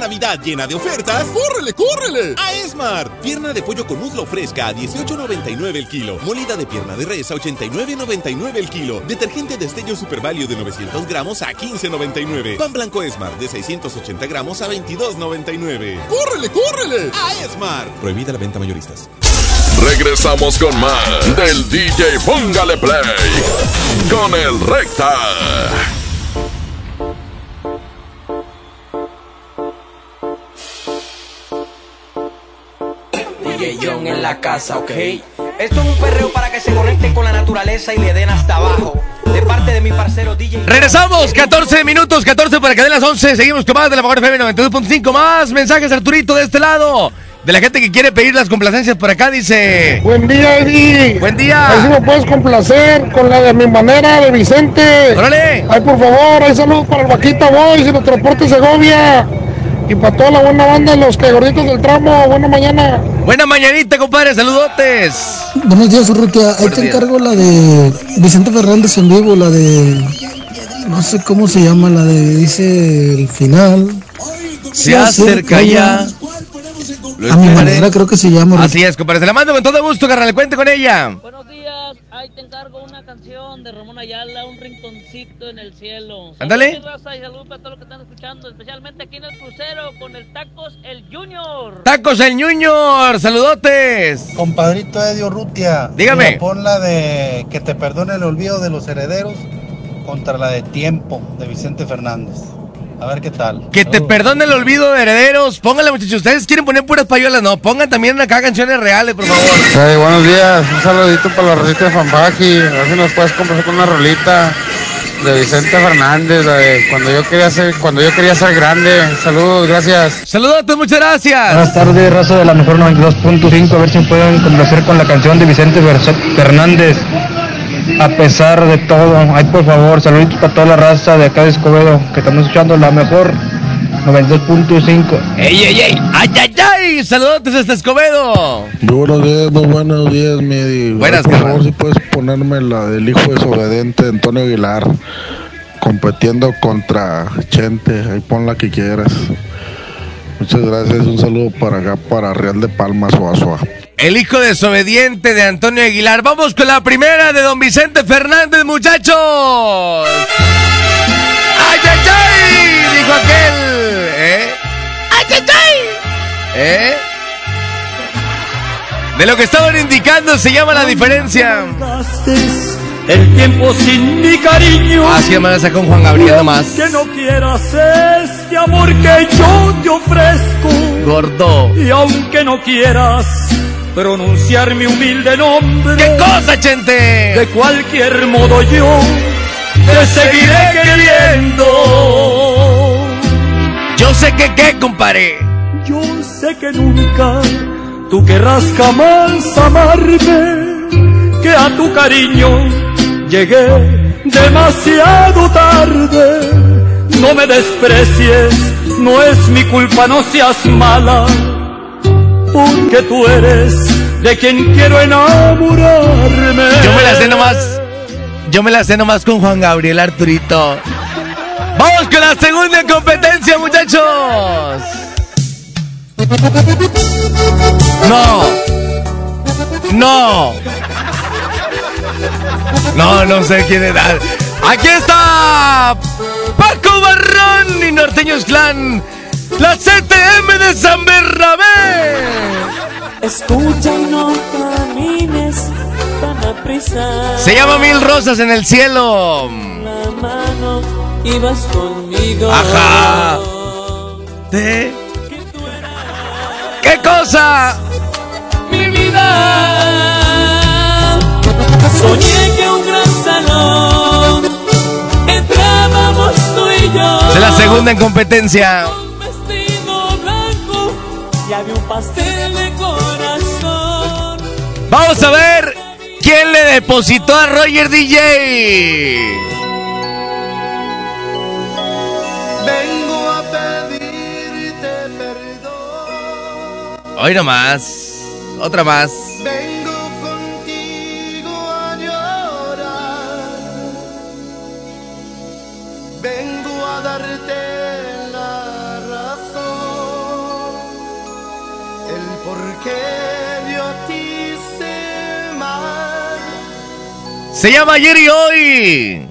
Navidad llena de ofertas, ¡córrele, córrele! A Esmar. Pierna de pollo con muslo fresca a 18.99 el kilo. Molida de pierna de res a 89.99 el kilo. Detergente de estello Super Value de 900 gramos a 15.99. Pan blanco Esmar de 680 gramos a 22.99. ¡Córrele, córrele! A Esmar. Prohibida la venta mayoristas. Regresamos con más del DJ Póngale Play con el Recta. La casa, ¿ok? Esto es un perreo para que se conecten con la naturaleza y le den hasta abajo. De parte de mi parcero DJ. Regresamos, 14 minutos, 14 para que den las 11. Seguimos con más de la mejor FM 92.5. Más mensajes, Arturito, de este lado. de la gente que quiere pedir las complacencias por acá, dice... Buen día, Eddie. Buen día. Ahí sí me puedes complacer con la de mi manera de Vicente. ¡Órale! Ay, por favor, hay saludos para el Vaquita Boys y los Transportes Segovia. Y para toda la buena banda, los que gorditos del tramo. Buena mañana. Buena mañanita, compadre. Saludotes. Buenos días, Urrutia. Ahí te encargo la de Vicente Fernández en vivo, la de. No sé cómo se llama, la de. Dice el final. Se acerca ya. A mi manera creo que se llama. Así es, compadre. Se la mando con todo gusto, carnal. Cuente con ella. Buenos días. Ahí te encargo una canción de Ramón Ayala, Un rinconcito en el cielo. Ándale. Saludos, raza, y saludos para todos los que están escuchando, especialmente aquí en el crucero con el Tacos El Junior. Tacos el Junior. Saludotes. Compadrito Edio Rutia. Dígame. Mira, pon la de Que te perdone el olvido de los herederos contra la de Tiempo de Vicente Fernández. A ver qué tal. Que te perdone el olvido de herederos. Pónganle, muchachos. Ustedes quieren poner puras payolas. No, pongan también acá canciones reales, por favor. Hey, buenos días, un saludito para la rosita de Fanfaji. A ver si nos puedes conversar con una rolita de Vicente Fernández, de cuando yo quería ser, cuando yo quería ser grande. Saludos, gracias. Saludos, muchas gracias. Buenas tardes, raza de la mejor 92.5. A ver si me pueden complacer con la canción de Vicente Fernández. A pesar de todo, ay por favor, saluditos para toda la raza de acá de Escobedo, que estamos escuchando la mejor 92.5. ¡Ey, ey, ey! ¡Ay, ay, ay! Saludos desde Escobedo. Muy buenos días, muy buenos días, mi Buenas, Por favor, si puedes ponerme la del hijo desobediente, Antonio Aguilar, compitiendo contra Chente. Ahí pon la que quieras. Muchas gracias. Un saludo para acá, para Real de Palmas, Oazua. El hijo desobediente de Antonio Aguilar. Vamos con la primera de don Vicente Fernández, muchachos. ¡Ay, ay, ay! Dijo aquel. ¿Eh? ¡Ay, ay, ay! ¿Eh? De lo que estaban indicando se llama la diferencia. El tiempo sin mi cariño. Así me la sacó Juan Gabriel nomás. Que no quieras este amor que yo te ofrezco. Gordo. Y aunque no quieras pronunciar mi humilde nombre. ¿Qué cosa, gente? De cualquier modo yo te seguiré queriendo. Yo sé que qué, compadre. Yo sé que nunca tú querrás jamás amarme. Que a tu cariño llegué demasiado tarde. No me desprecies, no es mi culpa, no seas mala. Porque tú eres de quien quiero enamorarme. Yo me la sé nomás. Yo me la sé nomás con Juan Gabriel Arturito. Vamos con la segunda competencia, muchachos. No. No. No, no sé quién era. Aquí está Paco Barrón y Norteños Clan. La CTM de San Bernabé. Escucha y no camines tan aprisa. Se llama Mil Rosas en el Cielo. La mano y vas conmigo. Ajá. ¿De? ¿Qué cosa? Mi vida. Soñé que un gran salón entrábamos tú y yo. Es la segunda en competencia. Y había un pastel de corazón. Vamos a ver quién le depositó a Roger DJ. Vengo a pedirte perdón. Hoy nomás. Otra más. Vengo Se llama ayer y hoy.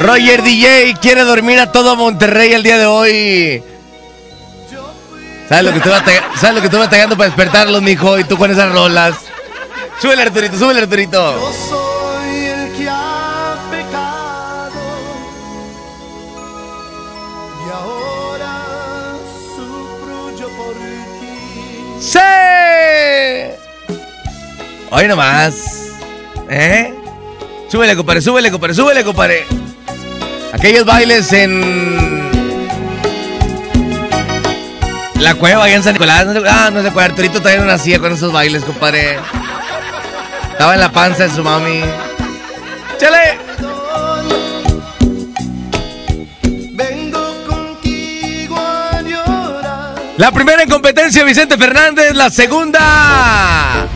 Roger DJ quiere dormir a todo Monterrey el día de hoy. ¿Sabes lo que estuve batalla- ¿Sabes lo que estuve batallando para despertarlos, mijo? Y tú con esas rolas. Súbele, Arturito, súbele, Arturito. Soy el que ha pecado. Y ahora sufro yo por ti. ¡Sí! Hoy nomás. ¿Eh? Súbele, compadre, súbele, compadre, súbele, compadre. Aquellos bailes en. La cueva allá en San Nicolás. No se- ah, no se acuerda. Arturito todavía no nacía con esos bailes, compadre. Estaba en la panza de su mami. ¡Chale! La primera en competencia, Vicente Fernández. La segunda.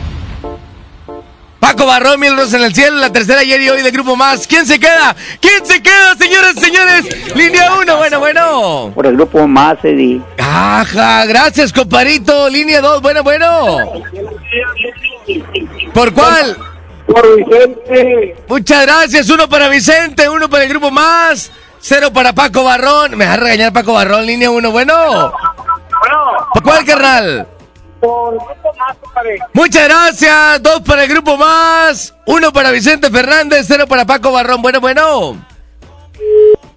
Paco Barrón, Mil Rosas en el cielo. La tercera ayer y hoy de Grupo Más. ¿Quién se queda? ¿Quién se queda, señores y señores? Línea 1, bueno, bueno. Por el grupo más, Eddie. Ajá, gracias, comparito. Línea 2, bueno, bueno. ¿Por cuál? Por Vicente. Muchas gracias. Uno para Vicente, uno para el grupo más. Cero para Paco Barrón. Me va a regañar Paco Barrón, línea 1, bueno. ¿Por cuál, carnal? Por el grupo más, compadre. Muchas gracias. Dos para el grupo más. Uno para Vicente Fernández. Cero para Paco Barrón. Bueno, bueno.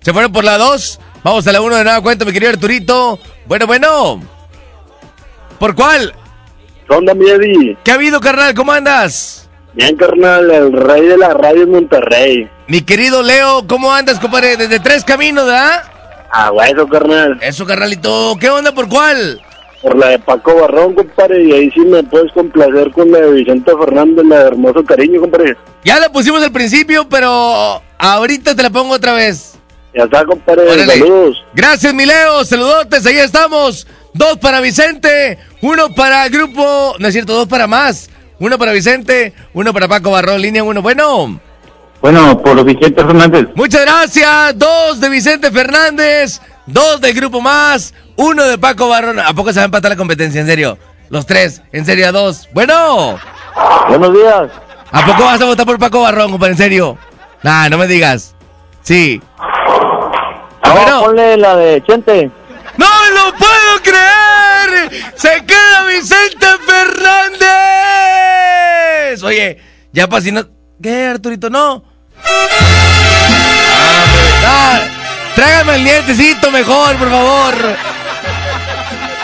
Se fueron por la dos. Vamos a la uno de nueva cuenta, mi querido Arturito. Bueno, bueno. ¿Por cuál? ¿Qué onda, mi Eddie? ¿Qué ha habido, carnal? ¿Cómo andas? Bien, carnal, el rey de la radio en Monterrey. Mi querido Leo, ¿cómo andas, compadre? Desde Tres Caminos, ¿verdad? Ah, eso, carnal. Eso, carnalito. ¿Qué onda? ¿Por cuál? Por la de Paco Barrón, compadre, y ahí sí me puedes complacer con la de Vicente Fernández, la de Hermoso Cariño, compadre. Ya la pusimos al principio, pero ahorita te la pongo otra vez. Ya está, compadre, Órale. saludos. Gracias, mi Leo. Saludotes, ahí estamos. Dos para Vicente, uno para el grupo. No es cierto, dos para más. Uno para Vicente, uno para Paco Barrón, línea uno. Bueno, Bueno, por Vicente Fernández. muchas gracias. Dos de Vicente Fernández, dos del grupo más, uno de Paco Barrón. ¿A poco se va a empatar la competencia? En serio. Los tres, en serio, a dos. Bueno, Buenos días. ¿a poco vas a votar por Paco Barrón, compadre? En serio. Nah, no me digas. Sí. No, ponle la de Chente. ¡No lo puedo creer! ¡Se queda Vicente Fernández! Oye, ya para si no. ¿Qué, Arturito? No. Ah, tráigame el dientecito mejor, por favor.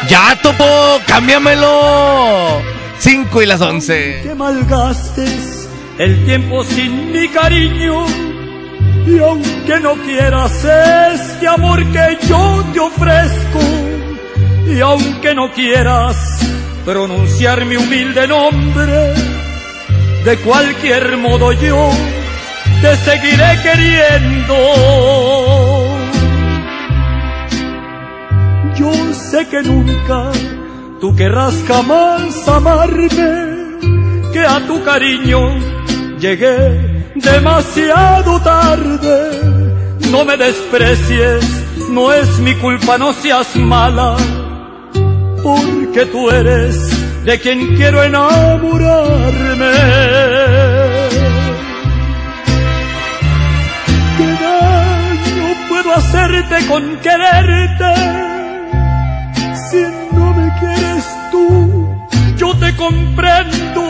Ya, topo, cámbiamelo. Cinco y las once. que malgastes el tiempo sin mi cariño. Y aunque no quieras este amor que yo te ofrezco, y aunque no quieras pronunciar mi humilde nombre, de cualquier modo yo te seguiré queriendo. Yo sé que nunca tú querrás jamás amarme, que a tu cariño llegué demasiado tarde. No me desprecies, no es mi culpa, no seas mala, porque tú eres de quien quiero enamorarme. ¿Qué daño puedo hacerte con quererte? Si no me quieres tú, yo te comprendo.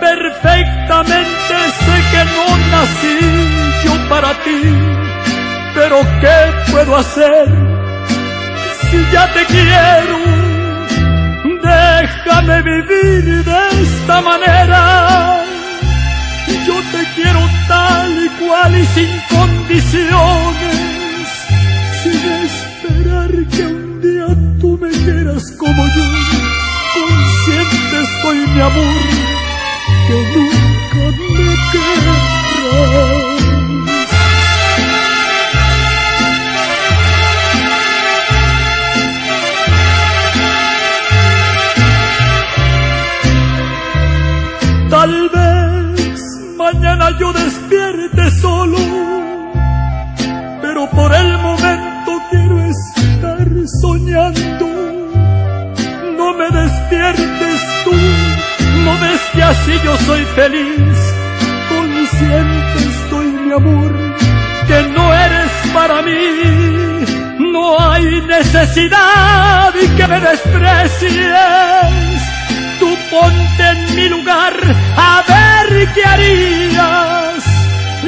Perfectamente sé que no nací yo para ti, pero ¿qué puedo hacer si ya te quiero? Déjame vivir de esta manera. Yo te quiero tal y cual y sin condiciones, sin esperar que un día tú me quieras como yo. Consciente estoy, mi amor, que nunca me querrás. Tal vez mañana yo despierte solo, pero por el momento soñando. No me despiertes tú, no ves que así yo soy feliz. Consciente estoy, mi amor, que no eres para mí. No hay necesidad y que me desprecies. Tú ponte en mi lugar a ver qué harías.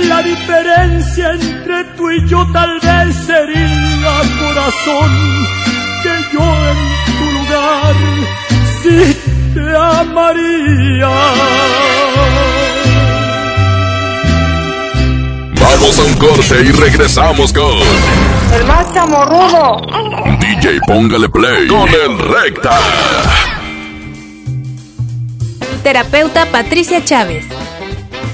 La diferencia entre tú y yo tal vez sería, corazón, que yo en tu lugar sí te amaría. Vamos a un corte y regresamos con El más chamorrudo. DJ Póngale Play con el Recta. Terapeuta Patricia Chávez.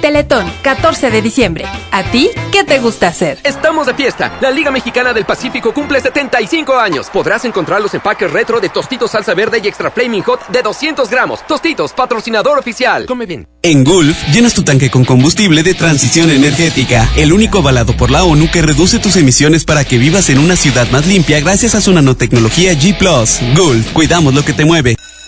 Teletón, 14 de diciembre. ¿A ti qué te gusta hacer? Estamos de fiesta. La Liga Mexicana del Pacífico cumple 75 años. Podrás encontrar los empaques retro de Tostitos Salsa Verde y Extra Flaming Hot de 200 gramos. Tostitos, patrocinador oficial. Come bien. En Gulf, llenas tu tanque con combustible de transición energética, el único avalado por la ONU que reduce tus emisiones para que vivas en una ciudad más limpia gracias a su nanotecnología G ⁇ Gulf, cuidamos lo que te mueve.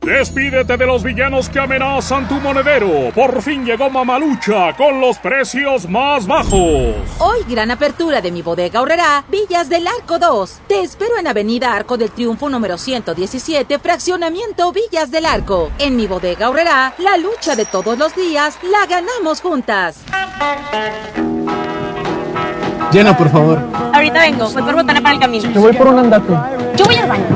Despídete de los villanos que amenazan tu monedero. Por fin llegó Mamalucha con los precios más bajos. Hoy gran apertura de mi bodega ahorrará Villas del Arco 2. Te espero en Avenida Arco del Triunfo número 117, fraccionamiento Villas del Arco. En mi bodega ahorrará la lucha de todos los días la ganamos juntas. Llena, por favor. Ahorita vengo, voy por botana para el camino. Yo voy por un andate. Yo voy al baño.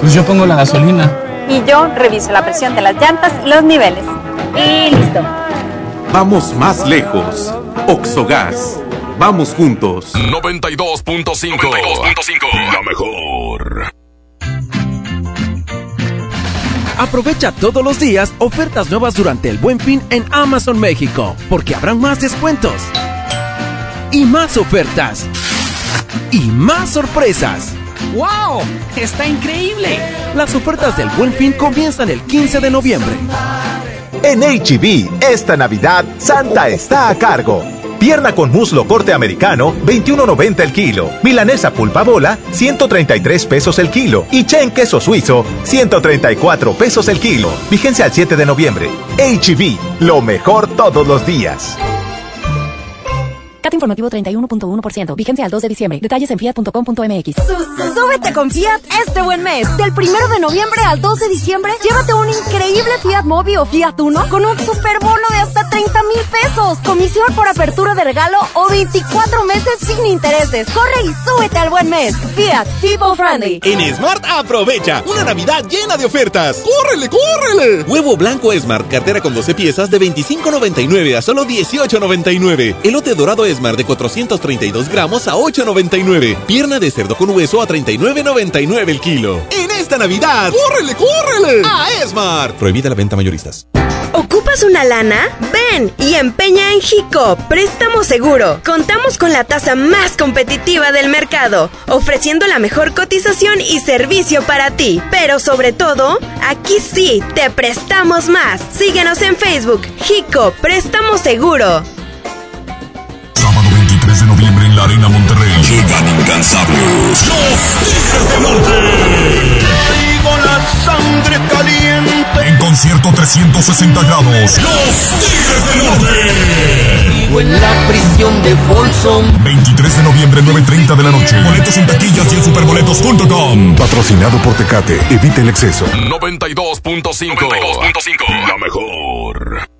Pues yo pongo la gasolina. Y yo reviso la presión de las llantas y los niveles. Y listo. Vamos más lejos. Oxogas. Vamos juntos. 92.5. La mejor. Aprovecha todos los días ofertas nuevas durante el Buen Fin en Amazon México, porque habrán más descuentos. Y más ofertas. Y más sorpresas. ¡Wow! ¡Está increíble! Las ofertas del Buen Fin comienzan el 15 de noviembre. En HB, esta Navidad, Santa está a cargo. Pierna con muslo corte americano, 21.90 el kilo. Milanesa pulpa bola, 133 pesos el kilo. Y chen queso suizo, 134 pesos el kilo. Vigencia al 7 de noviembre. HB, lo mejor todos los días. CAT informativo 31.1%. Vigencia al 2 de diciembre. Detalles en fiat.com.mx. Súbete con Fiat este buen mes. Del 1 de noviembre al 2 de diciembre, llévate un increíble Fiat Mobi o Fiat Uno con un superbono de hasta 30 mil pesos. Comisión por apertura de regalo o 24 meses sin intereses. Corre y súbete al buen mes. Fiat, people friendly. En Smart aprovecha una Navidad llena de ofertas. ¡Córrele, córrele! Huevo blanco Smart, cartera con 12 piezas de 25.99 a solo 18.99. Elote dorado Smart de 432 gramos a 8.99. Pierna de cerdo con hueso a 39.99 el kilo. En esta Navidad, ¡córrele, córrele! A Smart. Prohibida la venta mayoristas. ¿Ocupas una lana? Ven y empeña en Jico, préstamo seguro. Contamos con la tasa más competitiva del mercado, ofreciendo la mejor cotización y servicio para ti. Pero sobre todo, aquí sí, te prestamos más. Síguenos en Facebook, Jico, préstamo seguro. Sábado 23 de noviembre en la Arena Monterrey. Llegan incansables. Los Tigres del Norte. Traigo la sangre caliente. En concierto 360 grados. Los Tigres del Norte. Vivo en la prisión de Folsom. 23 de noviembre, 9.30 de la noche. Boletos en taquillas y en superboletos.com. Patrocinado por Tecate. Evite el exceso. 92.5. La mejor.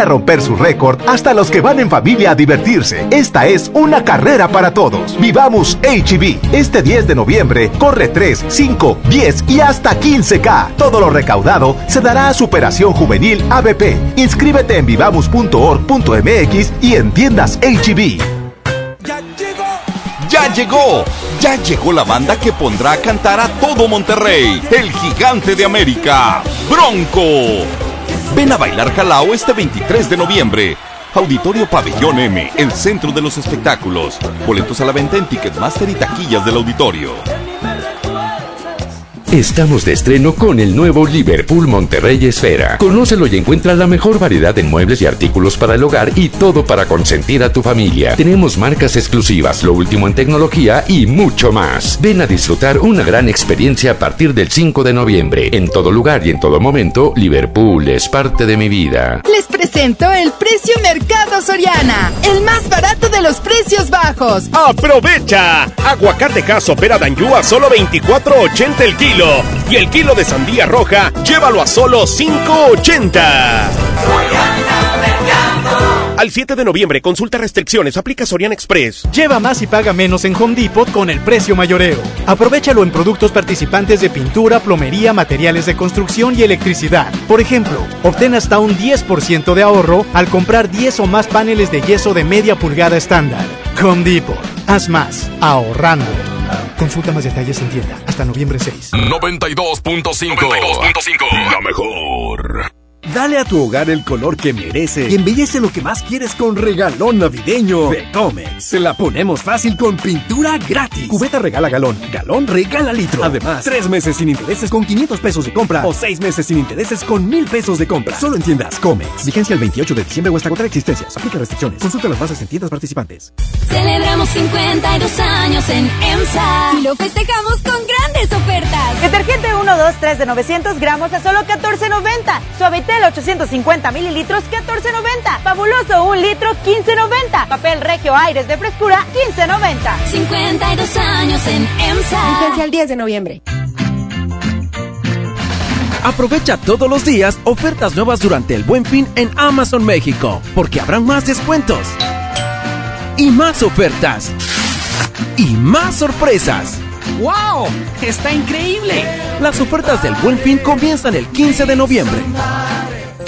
a romper su récord hasta los que van en familia a divertirse. Esta es una carrera para todos. Vivamos HB. Este 10 de noviembre corre 3, 5, 10 y hasta 15K. Todo lo recaudado se dará a Superación Juvenil ABP. Inscríbete en vivamos.org.mx y en tiendas HB. Ya llegó, ya llegó la banda que pondrá a cantar a todo Monterrey, el gigante de América, Bronco. Ven a bailar Jalao este 23 de noviembre. Auditorio Pabellón M, el centro de los espectáculos. Boletos a la venta en Ticketmaster y taquillas del auditorio. Estamos de estreno con el nuevo Liverpool Monterrey Esfera. Conócelo y encuentra la mejor variedad en muebles y artículos para el hogar y todo para consentir a tu familia. Tenemos marcas exclusivas, lo último en tecnología y mucho más. Ven a disfrutar una gran experiencia a partir del 5 de noviembre. En todo lugar y en todo momento, Liverpool es parte de mi vida. Les presento el precio Mercado Soriana, el más barato de los precios bajos. ¡Aprovecha! Aguacate caso pera Danjú a solo 24.80 el kilo. Y el kilo de sandía roja, llévalo a solo 5.80. Al 7 de noviembre, consulta restricciones, aplica Sorian Express. Lleva más y paga menos en Home Depot con el precio mayoreo. Aprovechalo en productos participantes de pintura, plomería, materiales de construcción y electricidad. Por ejemplo, obtén hasta un 10% de ahorro al comprar 10 o más paneles de yeso de media pulgada estándar. Home Depot. Haz más, ahorrando. Consulta más detalles en tienda hasta noviembre 6. 92.5 La mejor. Dale a tu hogar el color que merece y embellece lo que más quieres con regalón navideño de Comex. Se la ponemos fácil con pintura gratis. Cubeta regala galón, galón regala litro. Además, tres meses sin intereses con 500 pesos de compra o seis meses sin intereses con 1000 pesos de compra. Solo en tiendas Comex. Vigencia el 28 de diciembre o hasta agotar existencias. Aplica restricciones. Consulta las bases en tiendas participantes. Celebramos 52 años en EMSA y lo festejamos con grandes ofertas. Detergente 1, 2, 3 de 900 gramos a solo 14.90. Suavitel 850 mililitros 14.90. Fabuloso 1 litro 15.90. Papel Regio Aires de frescura 15.90. 52 años en EMSA. Vigencia el 10 de noviembre. Aprovecha todos los días ofertas nuevas durante el Buen Fin en Amazon México, porque habrán más descuentos y más ofertas y más sorpresas. ¡Wow! ¡Está increíble! Las ofertas del Buen Fin comienzan el 15 de noviembre.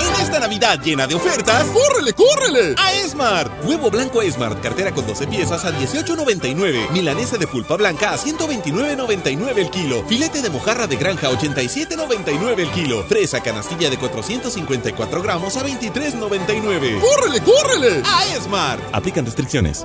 En esta Navidad llena de ofertas, ¡córrele, córrele! A Esmart. Huevo blanco Esmart, cartera con 12 piezas a 18.99. Milanesa de pulpa blanca a 129.99 el kilo. Filete de mojarra de granja a 87.99 el kilo. Fresa canastilla de 454 gramos a 23.99. ¡Córrele, córrele! A Esmart. Aplican restricciones.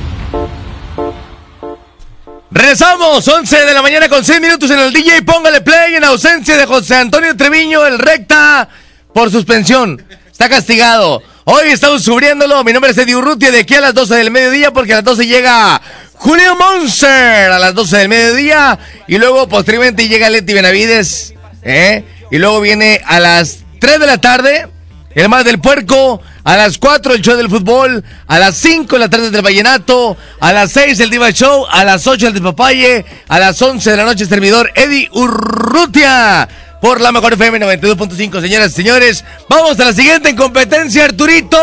Regresamos, 11 de la mañana con 6 minutos en el DJ. Póngale play en ausencia de José Antonio Treviño, el recta, por suspensión. Está castigado. Hoy estamos subiéndolo. Mi nombre es Eddie Urrutia. De aquí a las 12 del mediodía, porque a las 12 llega Julio Monster. A las 12 del mediodía. Y luego, posteriormente, llega Leti Benavides. ¿eh? Y luego viene a las 3 de la tarde. El más del puerco, a las 4 el show del fútbol, a las 5 la tarde del vallenato, a las 6 el Diva Show, a las 8 el de Papaye, a las 11 de la noche servidor Eddie Urrutia por la mejor FM 92.5. Señoras y señores, vamos a la siguiente en competencia, Arturito.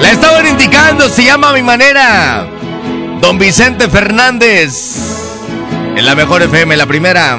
La estaban indicando, se llama a mi manera. Don Vicente Fernández. En la mejor FM, la primera.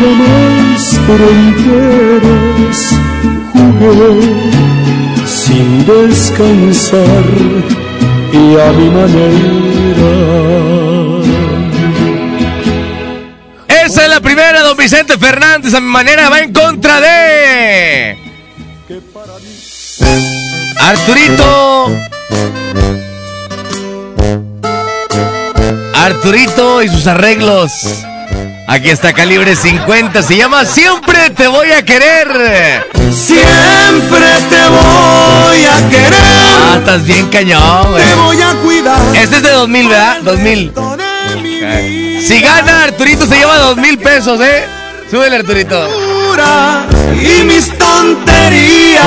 jamás fronteras jugué sin descansar y a mi manera. Esa es la primera, don Vicente Fernández, a mi manera va en contra de... Arturito. Arturito y sus arreglos. Aquí está Calibre 50, se llama Siempre te voy a querer. Siempre te voy a querer. Ah, estás bien cañón, güey. Te voy a cuidar. Este es de 2000, ¿verdad? 2000. Si gana Arturito se lleva dos mil pesos, ¿eh? Súbele, Arturito. Y mis tonterías.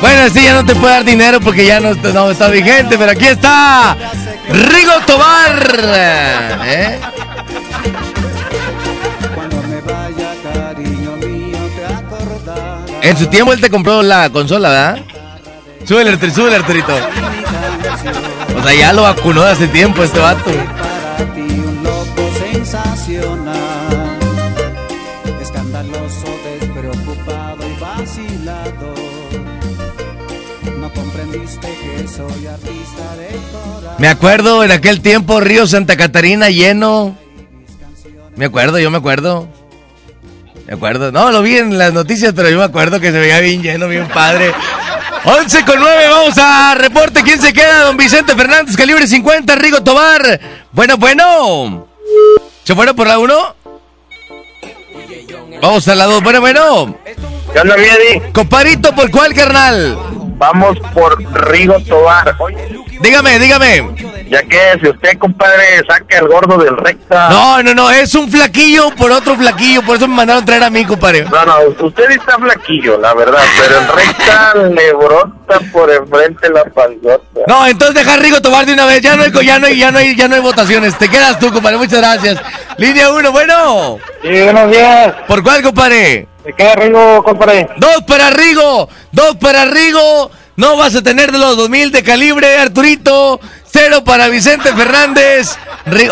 Bueno, sí, ya no te puede dar dinero porque ya no, no está vigente, pero aquí está Rigo Tobar. ¿eh? En su tiempo él te compró la consola, ¿verdad? Súbele, Artur- súbele, Arturito. O sea, ya lo vacunó de hace tiempo este vato. Me acuerdo en aquel tiempo Río Santa Catarina lleno. Me acuerdo, yo me acuerdo. Me acuerdo. No, lo vi en las noticias, pero yo me acuerdo que se veía bien lleno, bien padre. 11 con 9, vamos a reporte. ¿Quién se queda? Don Vicente Fernández, calibre 50, Rigo Tobar. Bueno, bueno. ¿Se fueron por la 1? Vamos a la 2. Bueno, bueno. ¿Qué onda? Comparito, ¿por cuál, carnal? Vamos por Rigo Tobar. Dígame, dígame. Ya que si usted, compadre, saca el gordo del recta. No, no, no, es un flaquillo por otro flaquillo, por eso me mandaron traer a mí, compadre. No, no, usted está flaquillo, la verdad, pero el recta le brota por enfrente la panzota. No, entonces deja a Rigo tomar de una vez, ya no hay, ya no hay, ya no hay, ya no hay votaciones. Te quedas tú, compadre, muchas gracias. Línea 1, bueno. Sí, buenos días. ¿Por cuál, compadre? Se queda Rigo, compadre. Dos para Rigo, dos para Rigo. No vas a tener de los 2000 de calibre, Arturito. Cero para Vicente Fernández.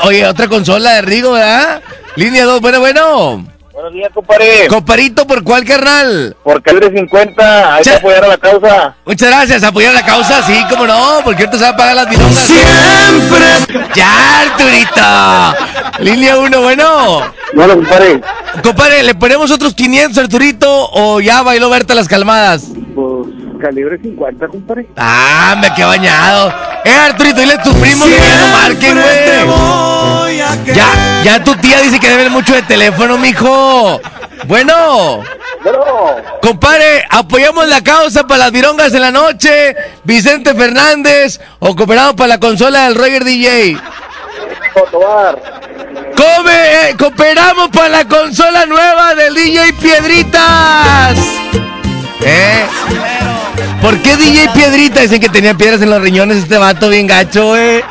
Oye, otra consola de Rigo, ¿verdad? Línea 2, bueno, bueno. Buenos días, compadre. Comparito, ¿por cuál, carnal? Por calibre 50, hay que apoyar a la causa. Muchas gracias, apoyar la causa, sí, cómo no, porque ahorita se va a pagar las milongas. ¡Siempre! ¡Ya, Arturito! Línea 1, bueno. Bueno, compadre. Compadre, ¿le ponemos otros 500, Arturito, o ya bailó Berta las calmadas? Pues calibre 50, compadre. Ah, me quedé bañado. Eh, Arturito, dile a tus primos que ya no marquen, güey. Ya, ya tu tía dice que deben mucho de teléfono, mijo. Bueno. Compadre, apoyamos la causa para las virongas en la noche. Vicente Fernández o cooperamos para la consola del Roger DJ. Come, eh, cooperamos para la consola nueva del DJ Piedritas. ¿Eh? ¿Por qué DJ Piedrita? Dicen que tenía piedras en los riñones este vato bien gacho, güey.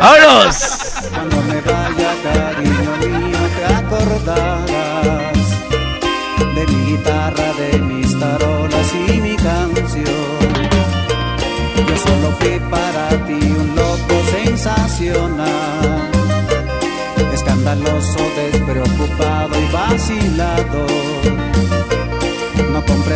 ¡Vámonos! Cuando me vaya, cariño mío, te acordarás de mi guitarra, de mis tarolas y mi canción. Yo solo fui para ti un loco sensacional, escandaloso, despreocupado y vacilador.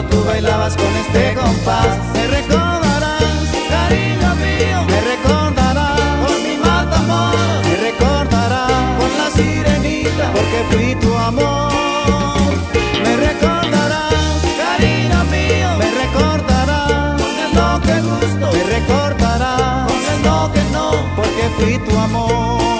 cuando tú bailabas con este compás. Me recordarás, cariño mío, me recordarás con mi matamoros, me recordarás con la sirenita, porque fui tu amor. Me recordarás, cariño mío, me recordarás con el no que gusto, me recordarás con el no que no, porque fui tu amor.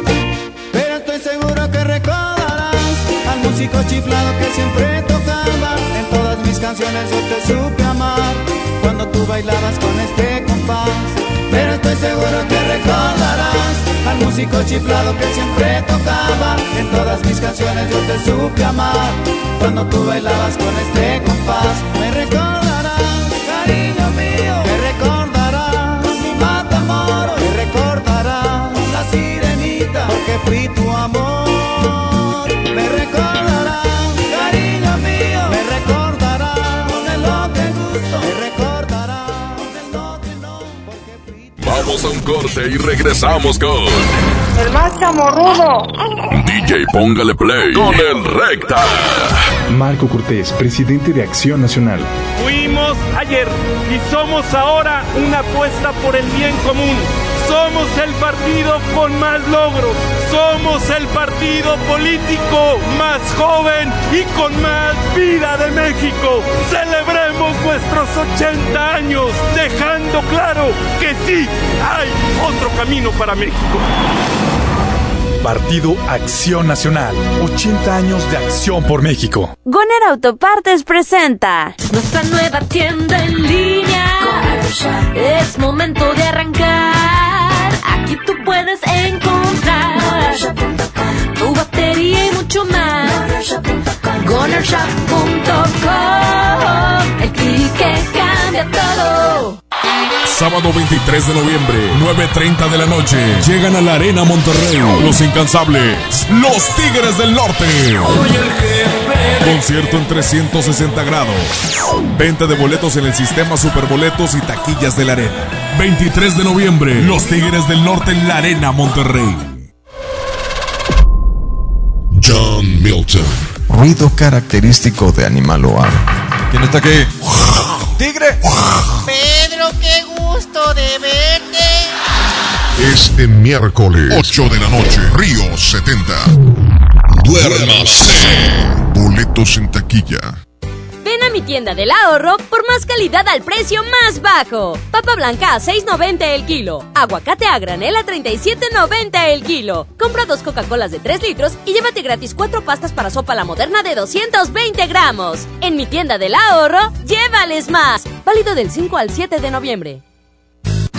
Músico chiflado que siempre tocaba. En todas mis canciones yo te supe amar cuando tú bailabas con este compás. Pero estoy seguro que recordarás al músico chiflado que siempre tocaba. En todas mis canciones yo te supe amar cuando tú bailabas con este compás. Me recordarás, cariño mío, me recordarás mi matamoros, me recordarás la sirenita, porque fui tu amor. Me Vamos a un corte y regresamos con El más chamorrudo. DJ Póngale Play con el Recta. Marco Cortés, presidente de Acción Nacional. Fuimos ayer y somos ahora una apuesta por el bien común. Somos el partido con más logros. Somos el partido político más joven y con más vida de México. Celebremos nuestros 80 años, dejando claro que sí hay otro camino para México. Partido Acción Nacional. 80 años de acción por México. Goner Autopartes presenta Nuestra nueva tienda en línea. Es momento de arrancar. Puedes encontrar tu batería y mucho más. Gonershop.com. El clic que cambia todo. Sábado 23 de noviembre, 9.30 de la noche. Llegan a la Arena Monterrey. Los incansables. Los Tigres del Norte. Concierto en 360 grados. Venta de boletos en el sistema Superboletos y taquillas de la Arena. 23 de noviembre, Los Tigres del Norte en la Arena Monterrey. John Milton. Ruido característico de animal. ¿Quién está aquí? ¡Tigre! Pedro, qué gusto de verte. Este miércoles, 8 de la noche, Río 70. Duérmase. Boletos en taquilla. Ven a mi tienda del ahorro por más calidad al precio más bajo. Papa blanca a 6.90 el kilo. Aguacate a granel a 37.90 el kilo. Compra dos Coca-Colas de 3 litros y llévate gratis cuatro pastas para sopa la moderna de 220 gramos. En mi tienda del ahorro, llévales más. Válido del 5 al 7 de noviembre.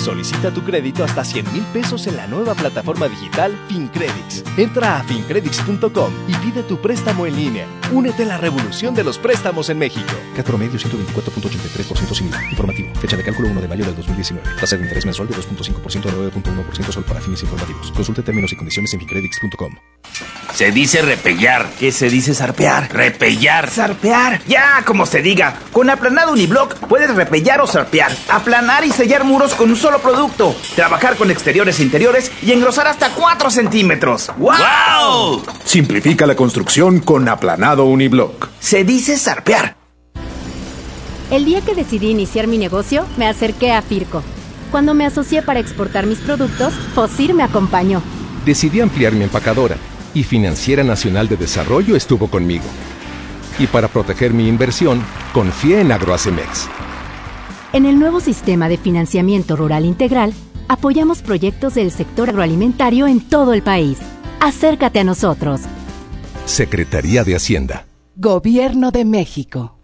Solicita tu crédito hasta 100 mil pesos en la nueva plataforma digital FinCredits. Entra a fincredits.com y pide tu préstamo en línea. Únete a la revolución de los préstamos en México. Cat promedio 124.83% sin IVA. Informativo. Fecha de cálculo 1 de mayo del 2019. Tasa de interés mensual de 2.5% a 9.1% solo para fines informativos. Consulte términos y condiciones en fincredits.com. Se dice repellar. ¿Qué se dice zarpear? Repellar. Zarpear. Ya, como se diga. Con aplanado uniblock puedes repellar o zarpear. Aplanar y sellar muros con un solo producto. Trabajar con exteriores e interiores y engrosar hasta 4 centímetros. ¡Wow! Simplifica la construcción con aplanado uniblock. Se dice zarpear. El día que decidí iniciar mi negocio, me acerqué a Firco. Cuando me asocié para exportar mis productos, Fosir me acompañó. Decidí ampliar mi empacadora y Financiera Nacional de Desarrollo estuvo conmigo. Y para proteger mi inversión, confié en Agroacemex. En el nuevo sistema de financiamiento rural integral, apoyamos proyectos del sector agroalimentario en todo el país. Acércate a nosotros. Secretaría de Hacienda. Gobierno de México.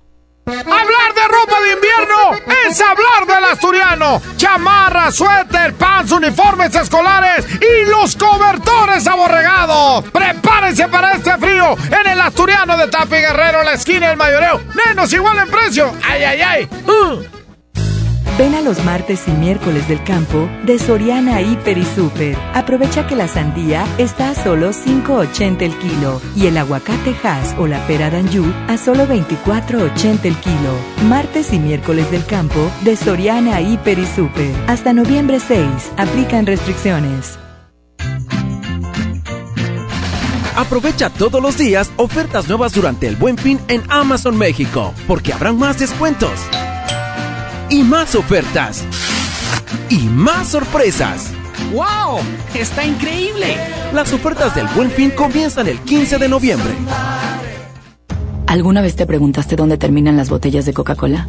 Hablar de ropa de invierno es hablar del asturiano. Chamarra, suéter, pants, uniformes escolares y los cobertores aborregados. Prepárense para este frío en el asturiano de Tapi Guerrero, la esquina del mayoreo. Menos igual en precio. ¡Ay, ay, ay! Uh. Ven a los martes y miércoles del campo de Soriana Hiper y Super. Aprovecha que la sandía está a solo 5.80 el kilo y el aguacate Hass o la pera Danju a solo 24.80 el kilo. Martes y miércoles del campo de Soriana Hiper y Super. Hasta noviembre 6. Aplican restricciones. Aprovecha todos los días ofertas nuevas durante el Buen Fin en Amazon México, porque habrán más descuentos y más ofertas. Y más sorpresas. ¡Wow! ¡Está increíble! Las ofertas del Buen Fin comienzan el 15 de noviembre. ¿Alguna vez te preguntaste dónde terminan las botellas de Coca-Cola?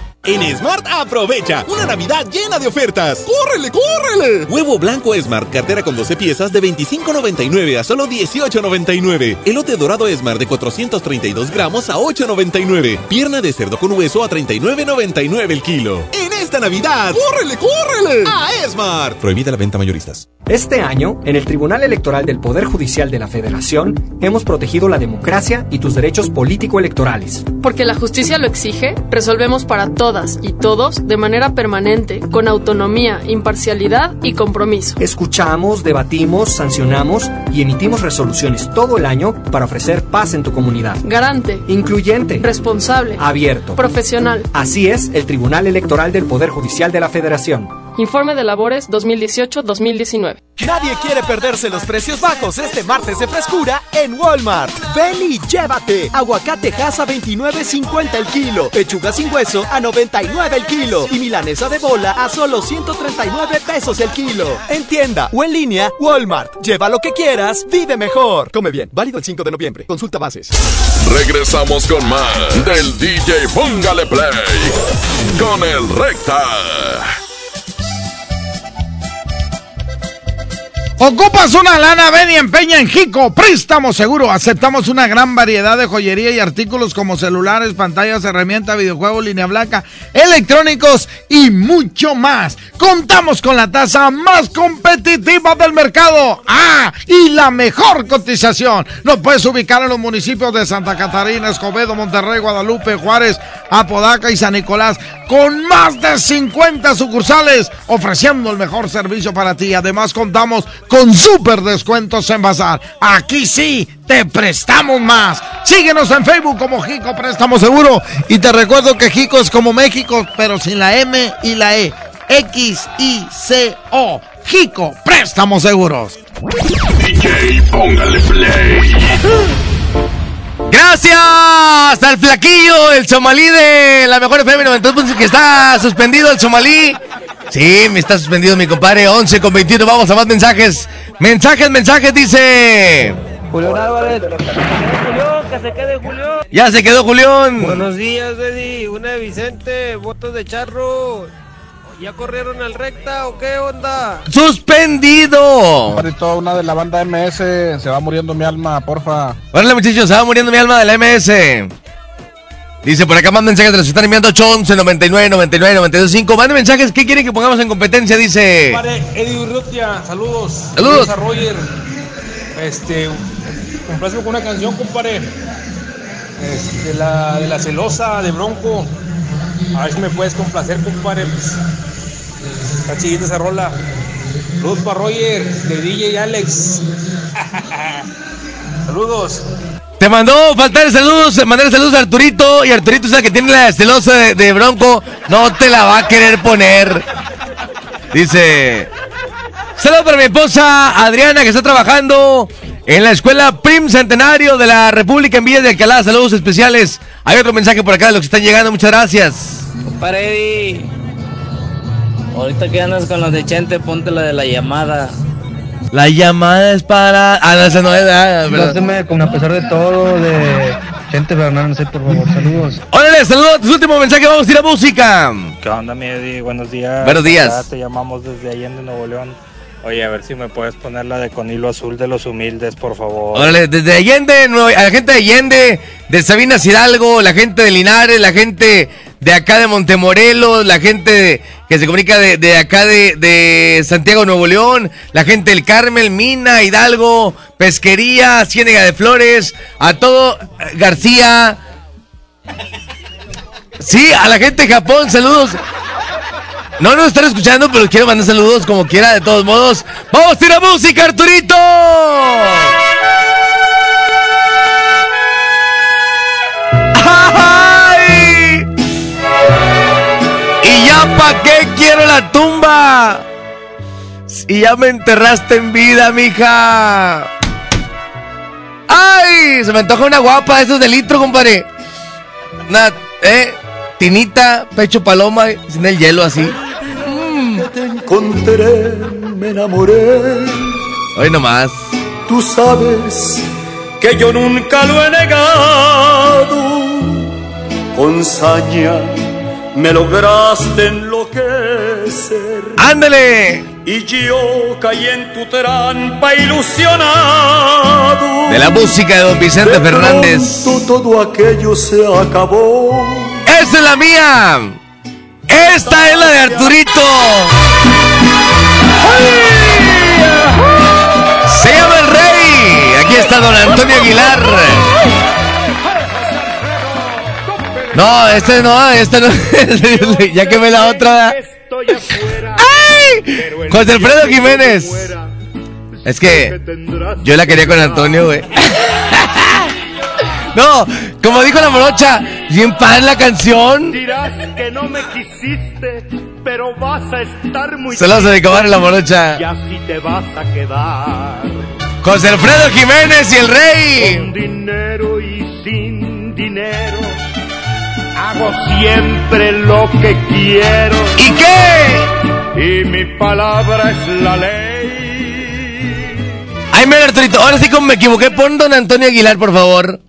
En Smart aprovecha una Navidad llena de ofertas. ¡Córrele, córrele! Huevo blanco Smart, cartera con 12 piezas de 25.99 a solo 18.99. Elote dorado Smart de 432 gramos a 8.99. Pierna de cerdo con hueso a 39.99 el kilo. En esta Navidad, ¡córrele, córrele! A Smart. Prohibida la venta mayoristas. Este año, en el Tribunal Electoral del Poder Judicial de la Federación, hemos protegido la democracia y tus derechos político-electorales. Porque la justicia lo exige, resolvemos para todos todas y todos de manera permanente, con autonomía, imparcialidad y compromiso. Escuchamos, debatimos, sancionamos y emitimos resoluciones todo el año para ofrecer paz en tu comunidad. Garante. Incluyente. Responsable. Abierto. Profesional. Así es el Tribunal Electoral del Poder Judicial de la Federación. Informe de labores 2018-2019. Nadie quiere perderse los precios bajos este martes de frescura en Walmart. Ven y llévate. Aguacate a 29.50 el kilo. Pechuga sin hueso a 99 el kilo. Y milanesa de bola a solo 139 pesos el kilo. En tienda o en línea, Walmart. Lleva lo que quieras, vive mejor. Come bien. Válido el 5 de noviembre. Consulta bases. Regresamos con más del DJ Póngale Play con el Recta. Ocupas una lana, ven y empeña en Jico. Préstamo seguro. Aceptamos una gran variedad de joyería y artículos como celulares, pantallas, herramientas, videojuegos, línea blanca, electrónicos y mucho más. Contamos con la tasa más competitiva del mercado. Ah, y la mejor cotización. Nos puedes ubicar en los municipios de Santa Catarina, Escobedo, Monterrey, Guadalupe, Juárez, Apodaca y San Nicolás. Con más de 50 sucursales ofreciendo el mejor servicio para ti. Además contamos con super descuentos en Bazar. Aquí sí, te prestamos más. Síguenos en Facebook como Jico Préstamo Seguro. Y te recuerdo que Jico es como México, pero sin la M y la E. X-I-C-O. Jico Préstamos Seguros. DJ, póngale play. Gracias al flaquillo, el somalí de la mejor FM 92 que está suspendido el somalí. Sí, me está suspendido mi compadre. 11 con 21. Vamos a más mensajes. Mensajes, mensajes, dice. Julián Álvarez. Julián, que se quede Julián. Ya se quedó Julián. Buenos días, Eddie. Una de Vicente. Votos de charro. ¿Ya corrieron el recta o qué onda? ¡Suspendido! Ahorita una de la banda MS. Se va muriendo mi alma, porfa. Órale, muchachos, se va muriendo mi alma de la MS. Dice por acá más mensajes de los que están enviando 811 99 99 92 5. Manden mensajes, ¿qué quieren que pongamos en competencia? Dice. Eddie Urrutia, saludos. Saludos. a Roger. Este, complazco con una canción, compadre. Este, la de la celosa de Bronco. A ver si me puedes complacer, compadre. Pues, está chidita esa rola. Saludos para Roger, de DJ Alex. saludos. Te mandó faltar saludos, mandar saludos a Arturito. Y Arturito es el que tiene la celosa de, de Bronco. No te la va a querer poner. Dice. Saludos para mi esposa Adriana que está trabajando en la escuela Prim Centenario de la República en Villa de Alcalá. Saludos especiales. Hay otro mensaje por acá de los que están llegando. Muchas gracias. Para Eddie. Ahorita que andas con los de Chente, ponte la de la llamada. La llamada es para. Ah, no, esa no es. ah, con a pesar de todo de Chente Fernández, por favor. Saludos. Órale, saludos. Tu último mensaje. Vamos a ir a música. ¿Qué onda, mi Eddie? Buenos días. Buenos días. Te llamamos desde Allende, Nuevo León. Oye, a ver si me puedes poner la de con hilo azul de los humildes, por favor. Órale, desde Allende, Nuevo- a la gente de Allende, de Sabinas Hidalgo, la gente de Linares, la gente de acá de Montemorelos, la gente que se comunica de, de acá de, de Santiago, Nuevo León, la gente del Carmel, Mina, Hidalgo, Pesquería, Ciénega de Flores, a todo eh, García. Sí, a la gente de Japón, saludos. No nos están escuchando, pero quiero mandar saludos como quiera, de todos modos. ¡Vamos a ir a música, Arturito! ¿Y ya pa' qué quiero la tumba? Si ya me enterraste en vida, mija. ¡Ay! Se me antoja una guapa, esos de litro, compadre. Una, ¿eh? Tinita, pecho paloma, sin el hielo así. Que te encontré, me enamoré. Hoy nomás. Tú sabes que yo nunca lo he negado. Con saña me lograste enloquecer. ¡Ándale! Y yo caí en tu trampa ilusionado. De la música de don Vicente De Fernández. todo aquello se acabó. ¡Esa es la mía! ¡Esta es la de Arturito! Se llama el rey. Aquí está don Antonio Aguilar. No, este no, este no. ya quemé la otra. ¡Ay! José Alfredo Jiménez. Es que yo la quería con Antonio, güey. No, como dijo la morocha, bien padre la canción. Dirás que no me quisiste, pero vas a estar muy Se los dedicó a la morocha. Y así te vas a quedar. José Alfredo Jiménez y el rey. Con dinero y sin dinero. Hago siempre lo que quiero. ¿Y qué? Y mi palabra es la ley. Ay, mira, Arturito, ahora sí como me equivoqué, pon don Antonio Aguilar, por favor.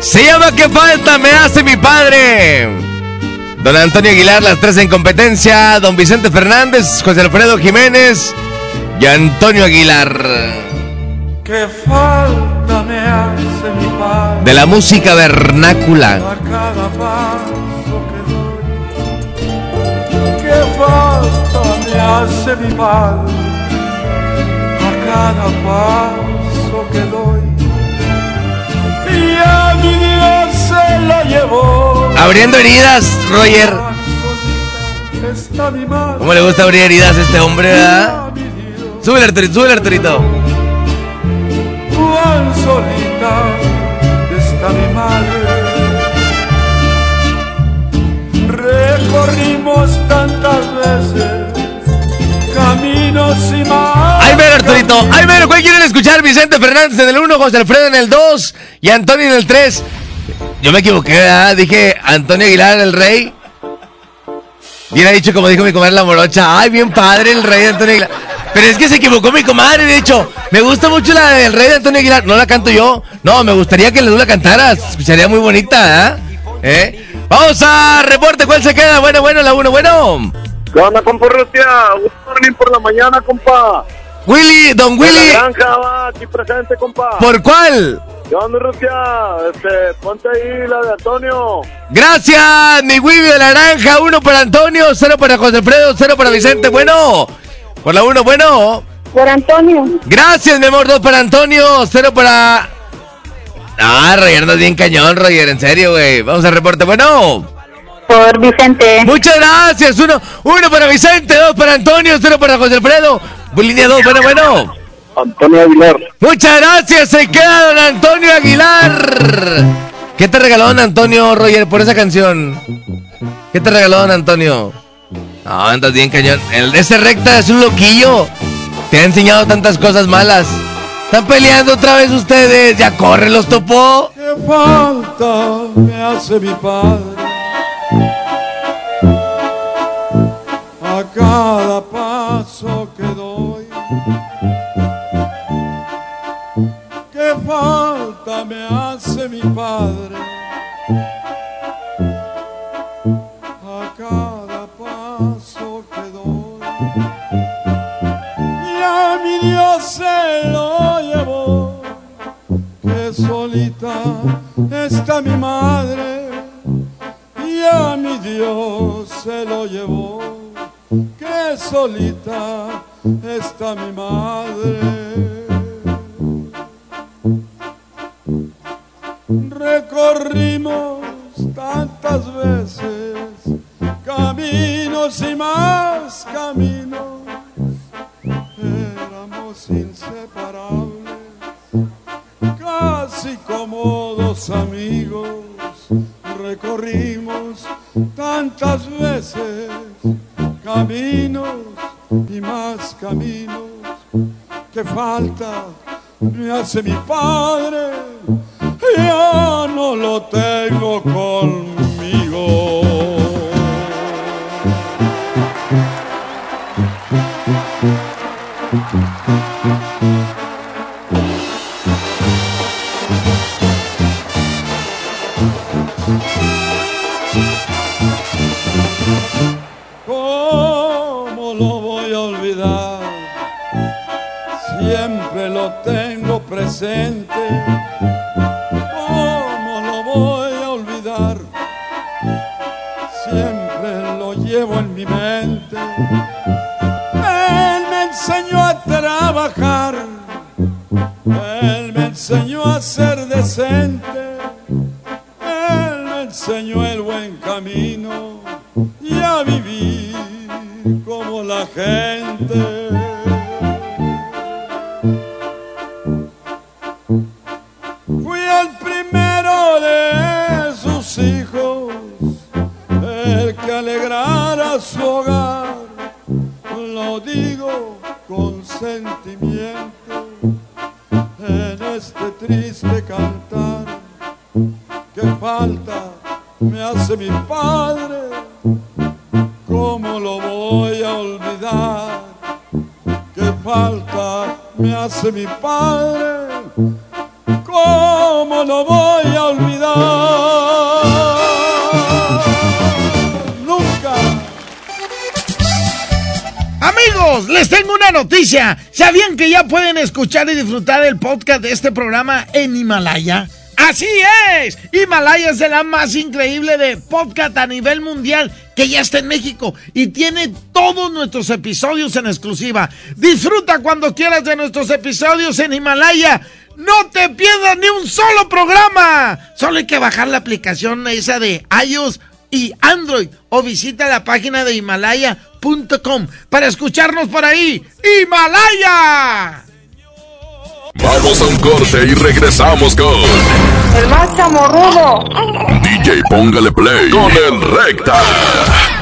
Se llama ¿Qué falta me hace mi padre? Don Antonio Aguilar, las tres en competencia. Don Vicente Fernández, José Alfredo Jiménez y Antonio Aguilar. ¿Qué falta me hace mi padre? De la música vernácula. A cada paso que doy. ¿Qué falta me hace mi padre? A cada paso que doy. Y a mi Dios se la llevó. Abriendo heridas, Roger. ¿Cómo le gusta abrir heridas a este hombre, verdad? Súbele, Arturito, súbele, Arturito. Cuán solita está mi madre. Recorrimos tantas veces caminos y más. Ay, mero, Arturito. Ay, mero, ¿cuál quieren escuchar? Vicente Fernández en el 1, José Alfredo en el 2 y Antonio en el 3. yo me equivoqué, ¿verdad? Dije Antonio Aguilar, el rey. Bien ha dicho, como dijo mi comadre la morocha. Ay, bien padre el rey de Antonio Aguilar. Pero es que se equivocó mi comadre, de hecho. Me gusta mucho la del rey de Antonio Aguilar. No la canto yo. No, me gustaría que tú la cantaras. Sería muy bonita, ¿eh? ¿eh? Vamos a reporte, ¿cuál se queda? Bueno, bueno, la uno, bueno. ¿Qué onda, compa Rusia? Good morning por la mañana, compa. Willy, don Willy. De la granja va aquí presente, compa. ¿Por cuál? ¿Qué onda, Rusia? Este, ponte ahí la de Antonio. Gracias, mi Willy de la naranja. Uno para Antonio, cero para José Alfredo, cero para Vicente. Bueno, por la uno, bueno. Por Antonio. Gracias, mi amor. Dos para Antonio, cero para. Ah, Roger, andas bien cañón, Roger. En serio, güey. Vamos al reporte. Bueno. Por Vicente. Muchas gracias. Uno, uno para Vicente, dos para Antonio, cero para José Alfredo. Línea dos, bueno, bueno. Antonio Aguilar. Muchas gracias. Se queda don Antonio Aguilar. ¿Qué te regaló don Antonio, Roger, por esa canción? ¿Qué te regaló don Antonio? No, andas bien cañón. El, ese recta es un loquillo. Te ha enseñado tantas cosas malas. Están peleando otra vez ustedes. Ya corre, los topó. ¿Qué falta me hace mi padre? A cada paso que doy. ¿Qué falta me hace mi padre? Dios se lo llevó. Que solita está mi madre. Y a mi Dios se lo llevó. Que solita está mi madre. Recorrimos tantas veces caminos y más caminos. Inseparables, casi como dos amigos. Recorrimos tantas veces caminos y más caminos. Que falta me hace mi padre, ya no lo tengo conmigo. Presente. ¿Cómo lo voy a olvidar? Siempre lo llevo en mi mente. Él me enseñó a trabajar. Él me enseñó a ser decente. Él me enseñó el buen camino y a vivir como la gente. Amigos, les tengo una noticia. ¿Sabían que ya pueden escuchar y disfrutar el podcast de este programa en Himalaya? Así es, Himalaya es la más increíble de podcast a nivel mundial que ya está en México y tiene todos nuestros episodios en exclusiva. Disfruta cuando quieras de nuestros episodios en Himalaya. No te pierdas ni un solo programa. Solo hay que bajar la aplicación esa de iOS y Android o visita la página de himalaya.com para escucharnos por ahí. ¡Himalaya! Vamos a un corte y regresamos con El más chamorrudo. DJ Póngale Play con el Recta.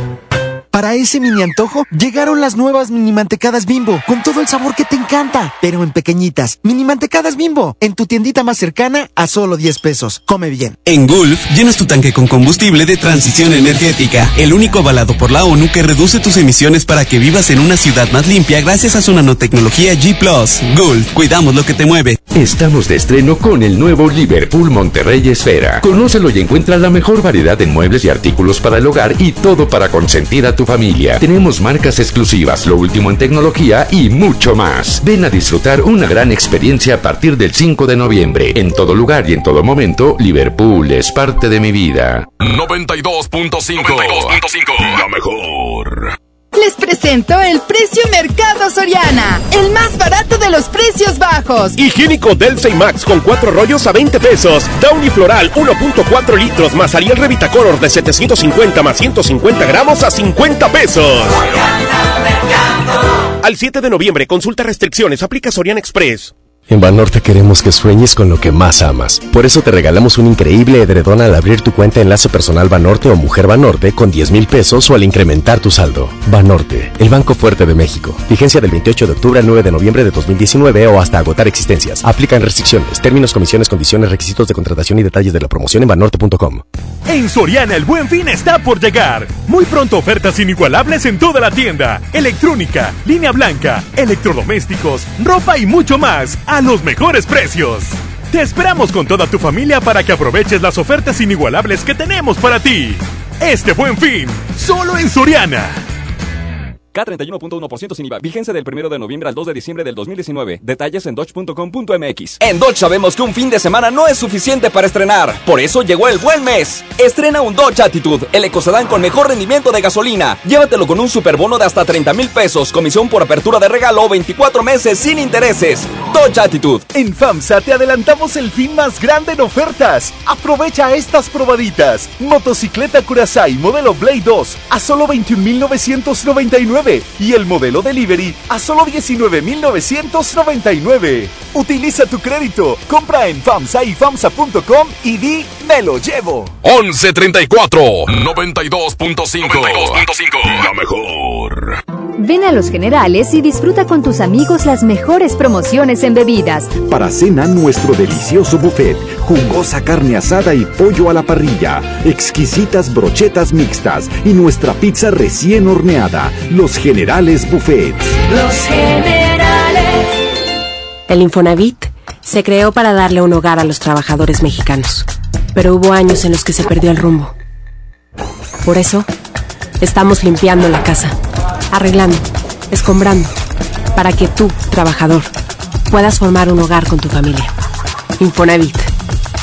Para ese mini antojo, llegaron las nuevas mini mantecadas bimbo, con todo el sabor que te encanta, pero en pequeñitas. Mini mantecadas bimbo, en tu tiendita más cercana a solo 10 pesos. Come bien. En Gulf, llenas tu tanque con combustible de transición energética, el único avalado por la ONU que reduce tus emisiones para que vivas en una ciudad más limpia gracias a su nanotecnología G ⁇ Gulf, cuidamos lo que te mueve. Estamos de estreno con el nuevo Liverpool Monterrey Esfera. Conócelo y encuentra la mejor variedad de muebles y artículos para el hogar y todo para consentir a tu familia. Tenemos marcas exclusivas, lo último en tecnología y mucho más. Ven a disfrutar una gran experiencia a partir del 5 de noviembre. En todo lugar y en todo momento, Liverpool es parte de mi vida. 92.5 La mejor. Les presento el precio Mercado Soriana, el más barato de los precios bajos. Higiénico Delta y Max con cuatro rollos a 20 pesos. Downy Floral 1.4 litros más Ariel Revitacolor de 750 más 150 gramos a 50 pesos. Al 7 de noviembre, consulta restricciones, aplica Soriana Express. En Banorte queremos que sueñes con lo que más amas. Por eso te regalamos un increíble edredón al abrir tu cuenta Enlace Personal Banorte o Mujer Banorte con 10 mil pesos o al incrementar tu saldo. Banorte, el Banco Fuerte de México. Vigencia del 28 de octubre al 9 de noviembre de 2019 o hasta agotar existencias. Aplican restricciones, términos, comisiones, condiciones, requisitos de contratación y detalles de la promoción en banorte.com. En Soriana el buen fin está por llegar. Muy pronto ofertas inigualables en toda la tienda. Electrónica, línea blanca, electrodomésticos, ropa y mucho más los mejores precios. Te esperamos con toda tu familia para que aproveches las ofertas inigualables que tenemos para ti. Este buen fin, solo en Soriana. K31.1% sin IVA. Vigencia del 1 de noviembre al 2 de diciembre del 2019. Detalles en dodge.com.mx. En Dodge sabemos que un fin de semana no es suficiente para estrenar. Por eso llegó el buen mes. Estrena un Dodge Attitude, el ecocedán con mejor rendimiento de gasolina. Llévatelo con un superbono de hasta 30 mil pesos, comisión por apertura de regalo 24 meses sin intereses. Dodge Attitude. En FAMSA te adelantamos el fin más grande en ofertas. Aprovecha estas probaditas. Motocicleta Curaçao modelo Blade 2 a solo 21.999 y el modelo Delivery a solo 19.999. Utiliza tu crédito, compra en FAMSA y FAMSA.com y di me lo llevo. 1134 92.5 La mejor. Ven a Los Generales y disfruta con tus amigos las mejores promociones en bebidas. Para cena, nuestro delicioso buffet, jugosa carne asada y pollo a la parrilla, exquisitas brochetas mixtas y nuestra pizza recién horneada. Los Generales Buffet. Los Generales. El Infonavit se creó para darle un hogar a los trabajadores mexicanos, pero hubo años en los que se perdió el rumbo. Por eso, estamos limpiando la casa arreglando, escombrando, para que tú, trabajador, puedas formar un hogar con tu familia. Infonavit,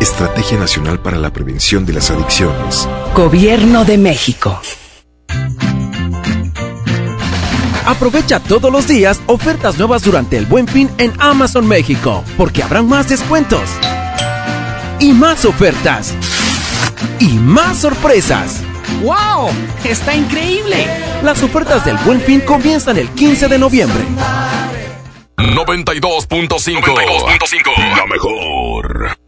Estrategia Nacional para la Prevención de las Adicciones. Gobierno de México. Aprovecha todos los días ofertas nuevas durante el Buen Fin en Amazon México, porque habrán más descuentos y más ofertas y más sorpresas. ¡Wow! ¡Está increíble! Las ofertas del Buen Fin comienzan el 15 de noviembre. 92.5 La mejor.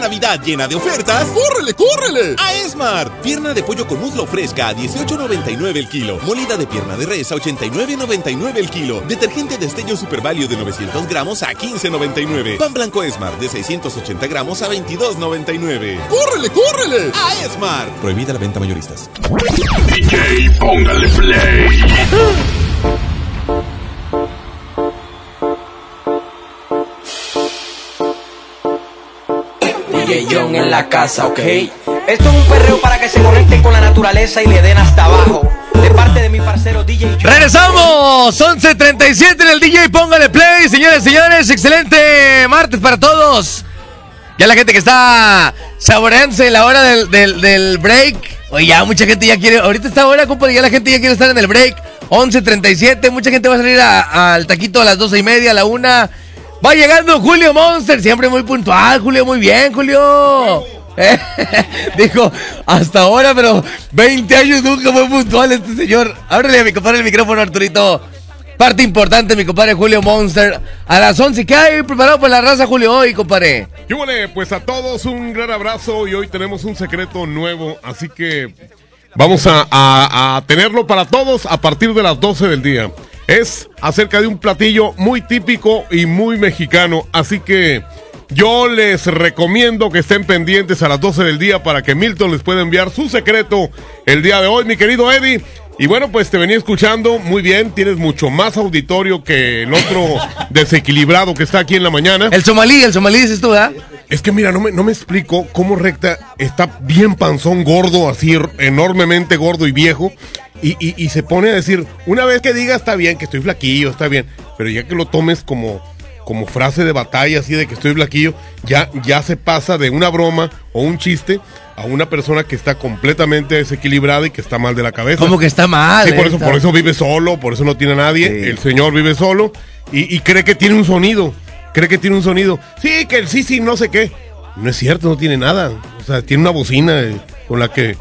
Navidad llena de ofertas, ¡córrele, córrele! A Esmart. Pierna de pollo con muslo fresca a 18.99 el kilo. Molida de pierna de res a 89.99 el kilo. Detergente Destello Super Value de 900 gramos a 15.99. Pan blanco Esmart de 680 gramos a 22.99. ¡Córrele, córrele! A Esmart. Prohibida la venta mayoristas. DJ, póngale play. DJ John en la casa, ¿ok? Esto es un perreo para que se conecten con la naturaleza y le den hasta abajo. De parte de mi parcero DJ John. Regresamos, 11.37 en el DJ, póngale play, señores, señores, excelente martes para todos. Ya la gente que está saboreándose la hora del, del, del break. Oye, ya mucha gente ya quiere, ahorita está hora, compadre, ya la gente ya quiere estar en el break. 11.37, mucha gente va a salir al taquito a las 12 y media, a la una. Va llegando Julio Monster, siempre muy puntual, Julio, muy bien, Julio. Eh, Dijo, hasta ahora, pero 20 años nunca fue puntual este señor. Ábrele a mi compadre el micrófono, Arturito. Parte importante, mi compadre Julio Monster. A las 11, ¿qué hay preparado para la raza, Julio, hoy, compadre? Y bueno, pues a todos un gran abrazo y hoy tenemos un secreto nuevo, así que vamos a, a- a tenerlo para todos a partir de las 12 del día. Es acerca de un platillo muy típico y muy mexicano, así que yo les recomiendo que estén pendientes a las 12 del día para que Milton les pueda enviar su secreto el día de hoy, mi querido Eddie. Y bueno, pues te venía escuchando muy bien, tienes mucho más auditorio que el otro desequilibrado que está aquí en la mañana. El somalí, el somalí dices tú, ¿verdad? Es que mira, no me, no me explico cómo Recta está bien panzón, gordo, así enormemente gordo y viejo. Y, y- y se pone a decir, una vez que diga está bien, que estoy flaquillo, está bien. Pero ya que lo tomes como, como frase de batalla, así de que estoy flaquillo, ya, ya se pasa de una broma o un chiste a una persona que está completamente desequilibrada y que está mal de la cabeza. Como que está mal. Sí, por eh, eso, está- por eso vive solo, por eso no tiene a nadie. El señor vive solo y, y cree que tiene un sonido. Cree que tiene un sonido. Sí, que el sí, sí, no sé qué. No es cierto, no tiene nada. O sea, tiene una bocina eh, con la que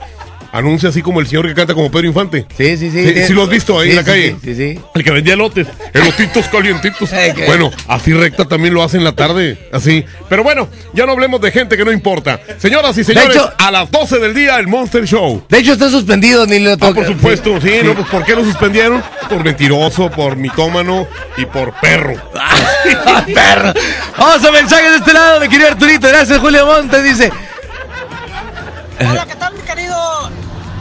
anuncia así como el señor que canta como Pedro Infante. Sí, sí, sí. Sí, sí lo has visto ahí Sí, en la sí, calle. Sí, sí, sí. El que vendía elotes, elotitos calientitos. bueno, así recta también lo hace en la tarde, así. Pero bueno, ya no hablemos de gente que no importa. Señoras y señores, hecho- a las 12 del día, el Monster Show. De hecho, está suspendido, ni lo Ah, toca. por supuesto, sí, ¿no? Pues ¿por qué lo suspendieron? Por mentiroso, por mitómano y por perro. perro. Vamos a mensajes de este lado, mi querido Arturito. Gracias, Julio Montes. Dice. Hola, ¿qué tal, mi querido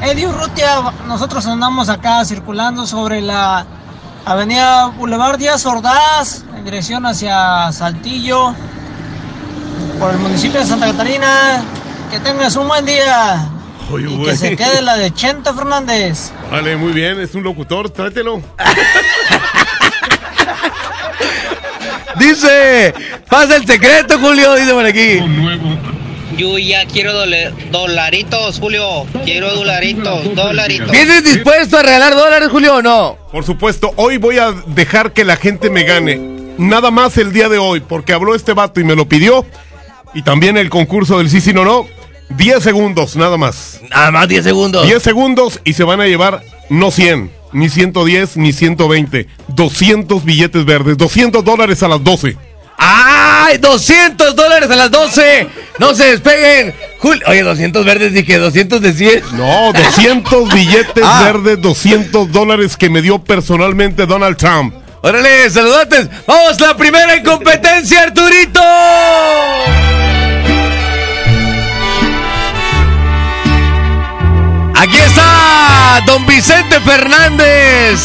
Eddie Urrutia? Nosotros andamos acá circulando sobre la avenida Boulevard Díaz Ordaz, en dirección hacia Saltillo, por el municipio de Santa Catarina. Que tengas un buen día Oye, y que se quede la de Chente Fernández. Vale, muy bien, es un locutor, tráetelo. Dice. Pasa el secreto, Julio. Dice por aquí. Yo ya quiero dolaritos, Julio. Quiero dolaritos, dolaritos. ¿Vienes dispuesto a regalar dólares, Julio, o no? Por supuesto, hoy voy a dejar que la gente me gane. Nada más el día de hoy, porque habló este vato y me lo pidió. Y también el concurso del sí, sí, no, no. 10 segundos, nada más. Nada más 10 segundos. 10 segundos y se van a llevar no 100, ni 110, ni 120. 200 billetes verdes, 200 dólares a las 12. ¡Ay! 200 dólares a las 12. No se despeguen. Jul- Oye, 200 verdes que 200 de 100. No, 200 billetes Ah. verdes, 200 dólares que me dio personalmente Donald Trump. Órale, saludantes. Vamos, la primera en competencia, Arturito. Aquí está Don Vicente Fernández.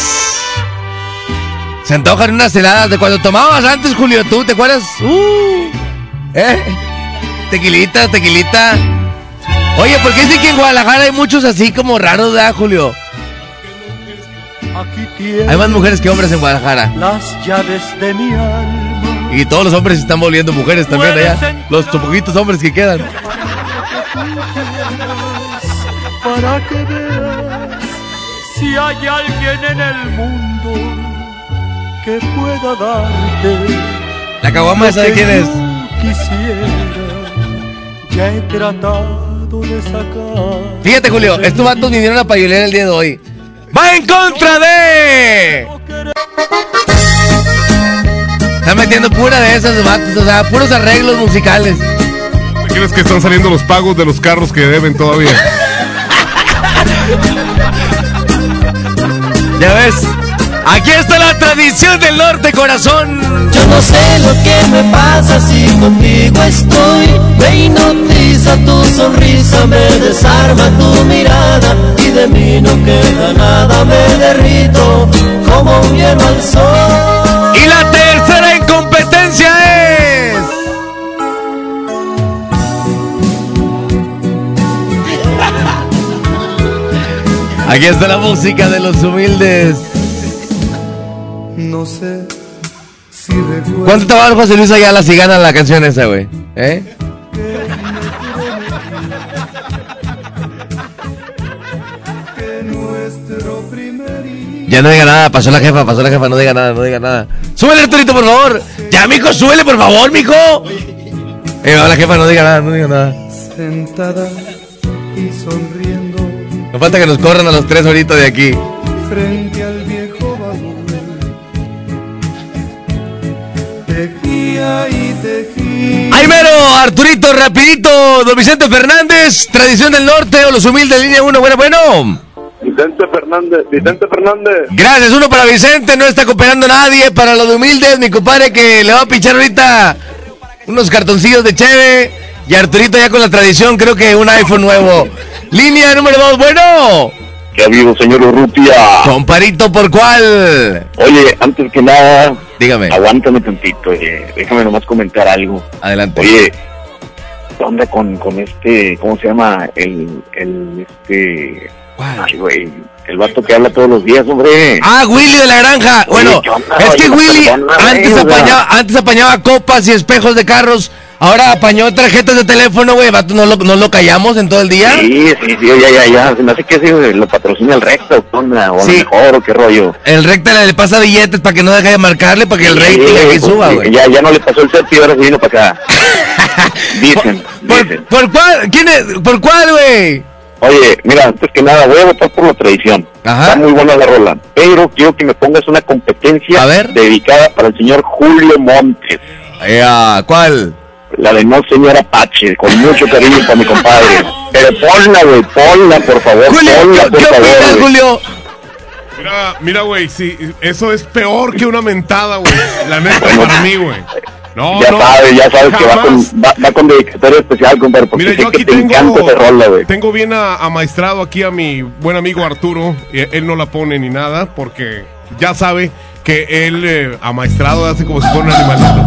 Se antojan unas heladas de cuando tomabas antes, Julio. ¿Tú te acuerdas? Uh, ¿Eh? Tequilita, tequilita. Oye, ¿por qué dice que en Guadalajara hay muchos así como raros, ¿verdad, Julio? Hay más mujeres que hombres en Guadalajara. Las llaves de mi alma. Y todos los hombres se están volviendo mujeres también allá. Los poquitos hombres que quedan. Para que veas si hay alguien en el mundo que pueda darte. La caguama esa de quién es. Quisiera, ya he tratado de sacar. Fíjate, Julio, estos vatos vinieron a payolear el día de hoy. ¡Va en contra de! Están metiendo pura de esas vatos, o sea, puros arreglos musicales. ¿Crees que están saliendo los pagos de los carros que deben todavía? Ya ves, aquí está la tradición del norte, corazón. Yo no sé lo que me pasa si contigo estoy. Me hipnotiza tu sonrisa, me desarma tu mirada y de mí no queda nada. Me derrito como un hielo al sol. Y la tercera en competencia es. Aquí está la música de los humildes. No sé si recuerdo. ¿Cuánto dar José Luis Ayala si gana la canción esa, güey? ¿Eh? Ya no diga nada, pasó la jefa, pasó la jefa, no diga nada, no diga nada. Súbele, Arturito, por favor. Ya, mijo, súbele, por favor, mijo. Eh, va la jefa, no diga nada, no diga nada. Sentada y sonriendo No falta que nos corran a los tres ahorita de aquí. frente tejía. ¡Ay, mero! Arturito, rapidito. Don Vicente Fernández, Tradición del Norte o los humildes, línea 1. Bueno, bueno. Vicente Fernández, Vicente Fernández. Gracias, uno para Vicente, no está cooperando nadie. Para los de humildes, mi compadre que le va a pichar ahorita unos cartoncillos de cheve. Y Arturito ya con la tradición, creo que un iPhone nuevo. Línea número 2, bueno. ¿Qué ha habido, señor Urrutia? Comparito, ¿por cuál? Oye, antes que nada, dígame. Aguántame tantito, eh, déjame nomás comentar algo. Adelante. Oye, ¿qué onda con, con este, cómo se llama? El, el, este... Ay, güey, el vato que habla todos los días, hombre. Ah, Willy de la granja. Bueno, es que Willy antes apañaba, antes apañaba copas y espejos de carros. Ahora apañó tarjetas de teléfono, güey. Vato, ¿no lo, no lo callamos en todo el día? Sí, sí, sí, ya, ya, ya. Se me hace que ese lo patrocina el recto, ¿qué onda? O a Sí. mejor, o qué rollo. El recta le pasa billetes para que no deje de marcarle, para que el rating Sí, aquí suba, güey. Ya, ya no le pasó el set y ahora se vino para acá. Dicen, dicen. ¿Por cuál? ¿Quién es? ¿Por cuál, güey? Oye, mira, antes que nada, voy a votar por la tradición. Está muy buena la rola. Pero quiero que me pongas una competencia dedicada para el señor Julio Montes. ¿Cuál? La de No Señor Apache, con mucho cariño para mi compadre. Pero ponla, güey, ponla, por favor. ponla, por favor, güey. Julio? Mira, mira, güey, sí, eso es peor que una mentada, güey. La neta, para mí, güey. No, ya no, sabes, ya sabes que va jamás. con, va, va con dedicatoria especial, compadre, porque Mira, sé yo que aquí te tengo, encanta rola, güey. tengo bien amaestrado aquí a mi buen amigo Arturo. y Él no la pone ni nada porque ya sabe que él eh, amaestrado hace como si fuera un animalito.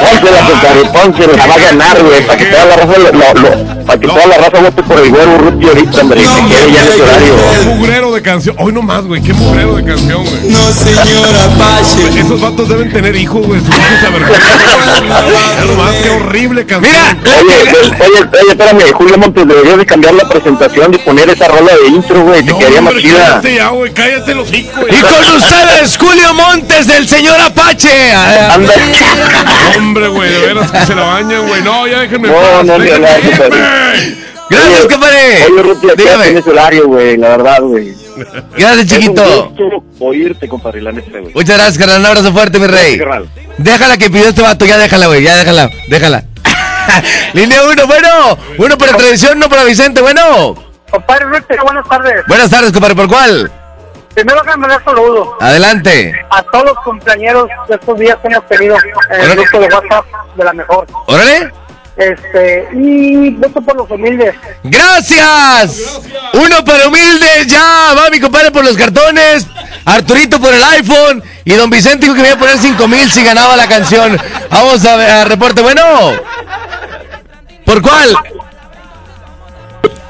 Pónsela, compadre, pónsela, la va a ganar, güey, para que toda la raza, lo, lo- lo- para que toda la raza vote por el güero Ruti ahorita, hombre, que quede ya en ese horario. Qué mugrero de canción. Hoy no más, güey. Qué mugrero de canción, güey. No, señora Pache. Esos vatos deben tener hijos, güey. Sus hijos se nomás, qué horrible canción. Oye, oye, oye, espérame, Julio Montes, deberías de cambiar la presentación y poner esa rola de intro, güey, te quedaría más Hombre, chida. cállate ya, güey. Cállate los hijos, Y con ustedes, Julio Montes del señor Apache. Hombre, güey, de veras que se la bañan, güey. No, ya déjenme. en No, paz, no, déjenme. Gracias, Oye, compadre. Oye, Ruti, Dígame. ese horario, güey, la verdad, güey. Gracias, chiquito. Es un gusto oírte, compadre, la neta, güey. Muchas gracias, carnal. Un abrazo fuerte, mi rey. Gracias. Déjala que pidió este vato, ya déjala, güey, ya déjala, déjala. Línea 1, bueno, uno para tradición, no para Vicente, bueno. Compadre Ruti, buenas tardes. Buenas tardes, compadre, ¿por cuál? Primero que me saludo Adelante. a todos los cumpleaños de estos días que hemos tenido en el grupo de WhatsApp de la mejor. Órale. Este, y voto por los humildes. Gracias. Uno para humildes, ya va mi compadre por los cartones. Arturito por el iPhone. Y don Vicente dijo que me iba a poner 5 mil si ganaba la canción. Vamos a, ver, a reporte. Bueno. ¿Por cuál?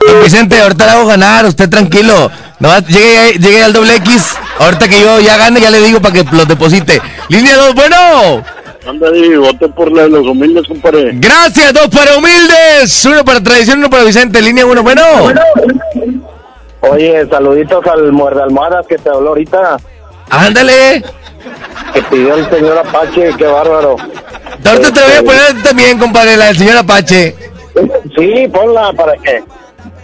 Don Vicente, ahorita le hago ganar. Usted tranquilo. No, llegue, llegue al doble X. Ahorita que yo ya gane, ya le digo para que los deposite. Línea 2, bueno. Ándale, vote por la de los humildes, compadre. Gracias, dos para humildes. Uno para tradición, uno para Vicente. Línea uno, bueno. Oye, saluditos al muerde almohadas que te habló ahorita. Ándale. Que pidió el señor Apache, qué bárbaro. Ahorita te voy a poner también, compadre, la del señor Apache. Sí, ponla para que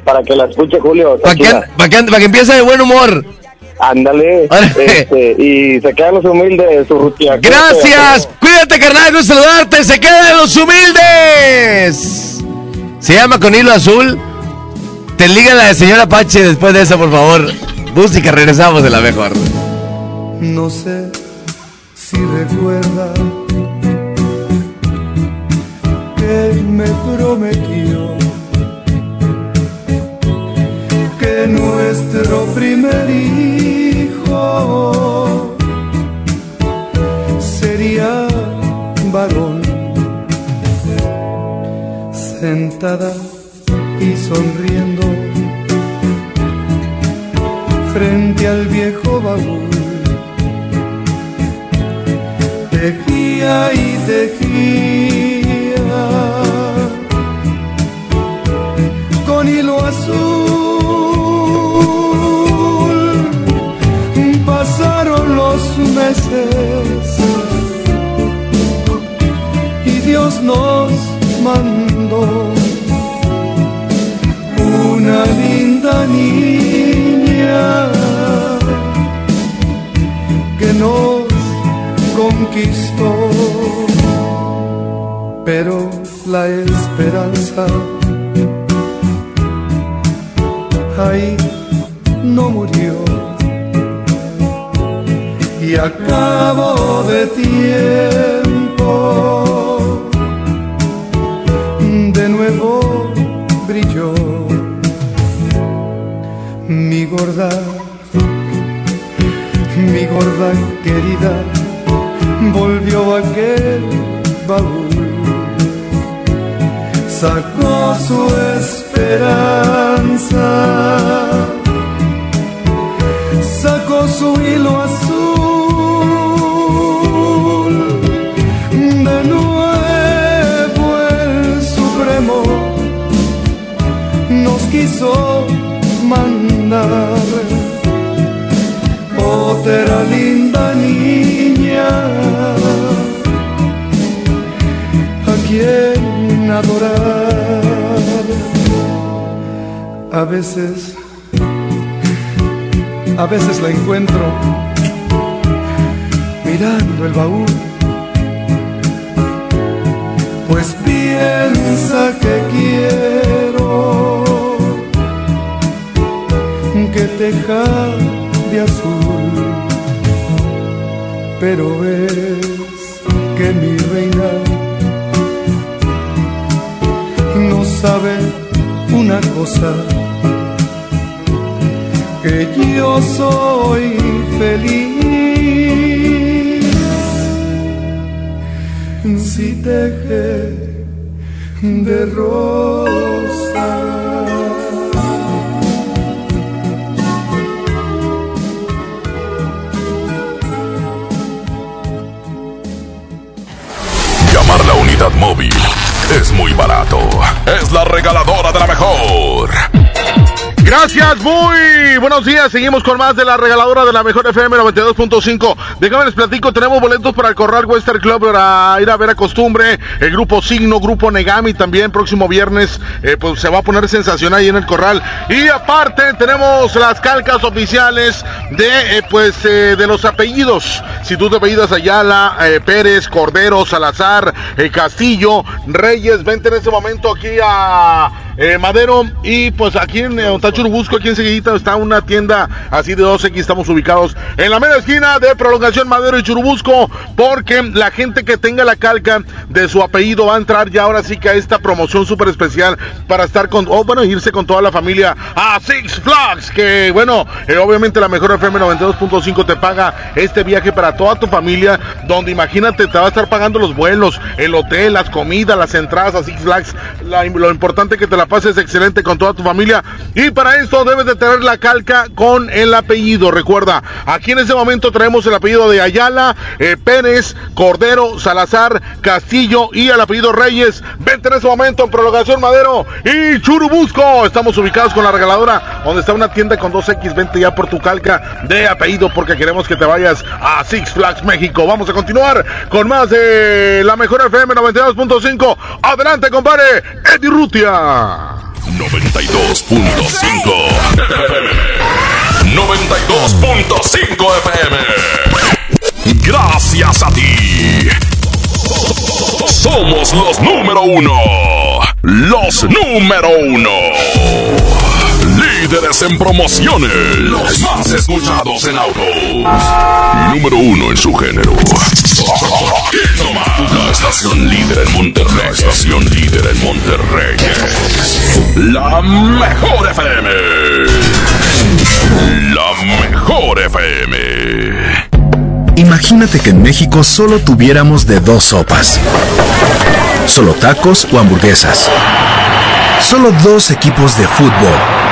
para que la escuche Julio. Para que, para que, empiece de buen humor. Ándale. Este, y se quedan los humildes, su rutina. Gracias. Cuídate, carnal. Gusto saludarte. Se quedan los humildes. Se llama con hilo azul. Te liga la de señor Apache después de eso, por favor. Música, regresamos de la mejor. No sé si recuerda que me prometió nuestro primer hijo sería varón sentada y sonriendo frente al viejo baúl. Tejía y tejía con hilo azul. Los meses y Dios nos mandó una linda niña que nos conquistó, pero la esperanza ahí no murió. Y a cabo de tiempo, de nuevo brilló mi gorda, mi gorda querida, volvió aquel baúl, sacó su esperanza, sacó su hilo azul, quiso mandar otra linda niña a quien adorar. A veces, a veces la encuentro mirando el baúl, pues piensa que quiero teja de azul, pero ves que mi reina no sabe una cosa, que yo soy feliz si teje de rosa. Móvil es muy barato. Es la regaladora de la mejor. Gracias, muy buenos días. Seguimos con más de la regaladora de la mejor FM 92.5. Déjame les platico, tenemos boletos para el Corral Western Club para ir a ver a costumbre. El grupo Signo, grupo Negami también próximo viernes, eh, pues se va a poner sensacional ahí en el Corral. Y aparte tenemos las calcas oficiales de, eh, pues, eh, de los apellidos. Si tú te apellidas Ayala, Pérez, Cordero, Salazar, Castillo, Reyes, vente en este momento aquí a eh, Madero y pues aquí en eh, Churubusco, aquí enseguida está una tienda así de 2X, estamos ubicados en la media esquina de Prolongación Madero y Churubusco, porque la gente que tenga la calca de su apellido va a entrar ya ahora sí que a esta promoción súper especial para estar con, o bueno, irse con toda la familia a Six Flags, que bueno, eh, obviamente la mejor FM 92.5 te paga este viaje para toda tu familia, donde imagínate, te va a estar pagando los vuelos, el hotel, las comidas, las entradas a Six Flags, lo importante que te la pases excelente con toda tu familia, y para esto debes de tener la calca con el apellido, recuerda, aquí en este momento traemos el apellido de Ayala, eh, Pérez, Cordero, Salazar, Castillo y el apellido Reyes, vente en este momento en Prolongación Madero y Churubusco, estamos ubicados con la regaladora, donde está una tienda con 2X, vente ya por tu calca de apellido porque queremos que te vayas a Six Flags México. Vamos a continuar con más de la mejor FM 92.5. Adelante, compadre, Eddie Rutia. 92.5 92.5 FM. Gracias a ti. Somos los número uno. Los número uno. Líderes en promociones. Los más escuchados en autos. Número uno en su género. La estación líder en Monterrey. La estación líder en Monterrey. La mejor FM. La mejor FM. Imagínate que en México solo tuviéramos de dos sopas. Solo tacos o hamburguesas. Solo dos equipos de fútbol.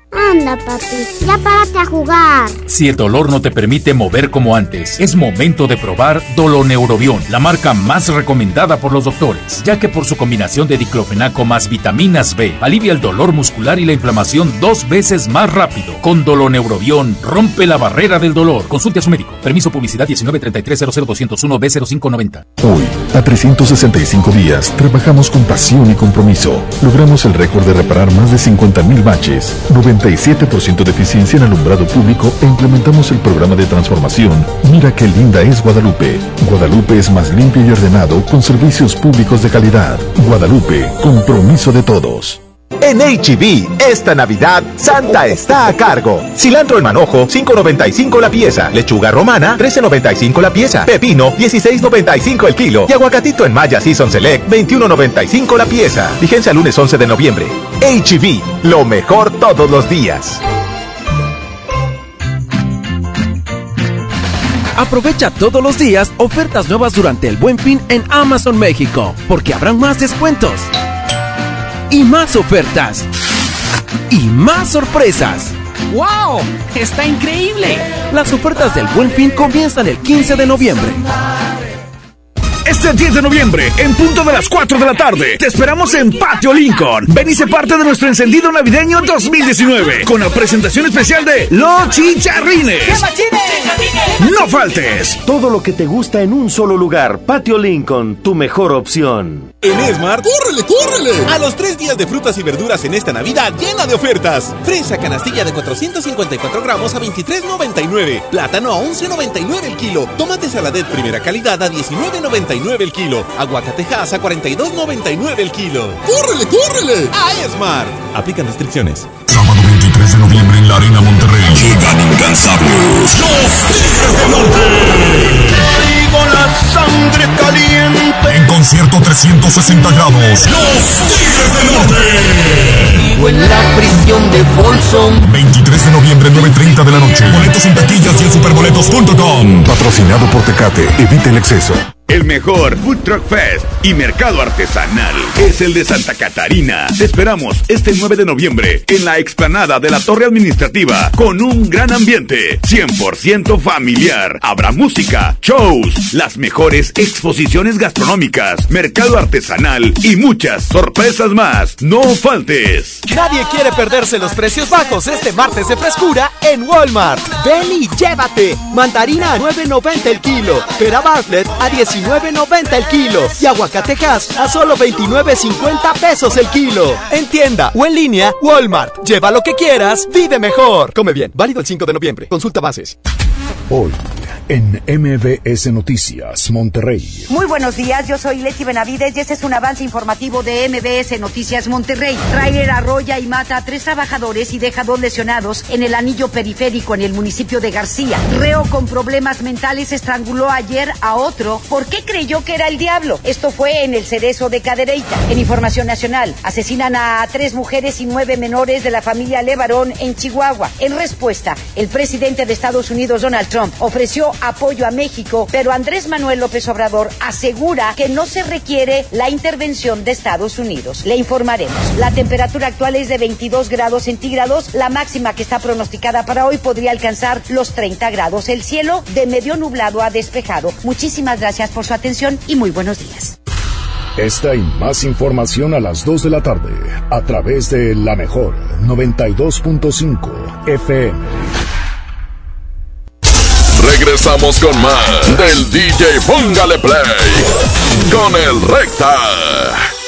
Anda, papi. Ya párate a jugar. Si el dolor no te permite mover como antes, es momento de probar Doloneurobión, la marca más recomendada por los doctores, ya que por su combinación de diclofenaco más vitaminas B, alivia el dolor muscular y la inflamación dos veces más rápido. Con Doloneurobión, rompe la barrera del dolor. Consulte a su médico. Permiso publicidad 193300201 B0590. Hoy, a 365 días, trabajamos con pasión y compromiso. Logramos el récord de reparar más de 50.000 baches, 97% de eficiencia en alumbrado público e implementamos el programa de transformación Mira qué linda es Guadalupe. Guadalupe es más limpio y ordenado con servicios públicos de calidad. Guadalupe, compromiso de todos. En HB, e esta Navidad, Santa está a cargo. Cilantro en manojo, 5.95 la pieza. Lechuga romana, 13.95 la pieza. Pepino, 16.95 el kilo. Y aguacatito en Maya Season Select, 21.95 la pieza. Vigencia lunes 11 de noviembre. HB, e lo mejor todos los días. Aprovecha todos los días ofertas nuevas durante el Buen Fin en Amazon México, porque habrán más descuentos y más ofertas y más sorpresas. ¡Wow! ¡Está increíble! Las ofertas del Buen Fin comienzan el 15 de noviembre. Este 10 de noviembre, en punto de las 4 de la tarde, te esperamos en Patio Lincoln. Ven y sé parte de nuestro encendido navideño 2019 con la presentación especial de Los Chicharrines. No faltes. Todo lo que te gusta en un solo lugar. Patio Lincoln, tu mejor opción. En Esmar, ¡córrele, córrele! A los tres días de frutas y verduras en esta Navidad llena de ofertas. Fresa canastilla de 454 gramos a 23.99. Plátano a 11.99 el kilo. Tomate saladet primera calidad a 19.99 14.99 el kilo. Aguacatejas a 42.99 el kilo. ¡Córrele, córrele! A Esmar. Aplican restricciones. Sábado 23 de noviembre en la Arena Monterrey. Llegan incansables. Los Tigres del Norte. La sangre caliente. En concierto 360 grados. Los Tigres del Norte. Vivo en la prisión de Folsom. 23 de noviembre, 9.30 de la noche. Boletos en taquillas y en superboletos.com. Patrocinado por Tecate. Evita el exceso. El mejor Food Truck Fest y mercado artesanal es el de Santa Catarina. Te esperamos este 9 de noviembre en la explanada de la Torre Administrativa con un gran ambiente 100% familiar. Habrá música, shows, las mejores exposiciones gastronómicas, mercado artesanal y muchas sorpresas más. No faltes. Nadie quiere perderse los precios bajos este martes de frescura en Walmart. Ven y llévate. Mandarina a 9.90 el kilo. Pera Bartlett a 19.90 el kilo. Y aguacatejas a solo 29.50 pesos el kilo. En tienda o en línea, Walmart. Lleva lo que quieras, vive mejor. Come bien. Válido el 5 de noviembre. Consulta bases. Hoy, en MBS Noticias, Monterrey. Muy buenos días, yo soy Leti Benavides y este es un avance informativo de MBS Noticias Monterrey. Trailer arrolla y mata a tres trabajadores y deja dos lesionados en el anillo periférico en el municipio de García. Reo con problemas mentales estranguló ayer a otro porque creyó que era el diablo. Esto fue en el cerezo de Cadereyta. En Información Nacional, asesinan a tres mujeres y nueve menores de la familia Levarón en Chihuahua. En respuesta, el presidente de Estados Unidos, Donald Trump, ofreció apoyo a México, pero Andrés Manuel López Obrador asegura que no se requiere la intervención de Estados Unidos. Le informaremos. La temperatura actual es de 22 grados centígrados. La máxima que está pronosticada para hoy podría alcanzar los 30 grados. El cielo de medio nublado a despejado. Muchísimas gracias por su atención y muy buenos días. Esta y más información a las 2 de la tarde a través de la mejor 92.5 FM. Regresamos con más del DJ Póngale Play con el Recta.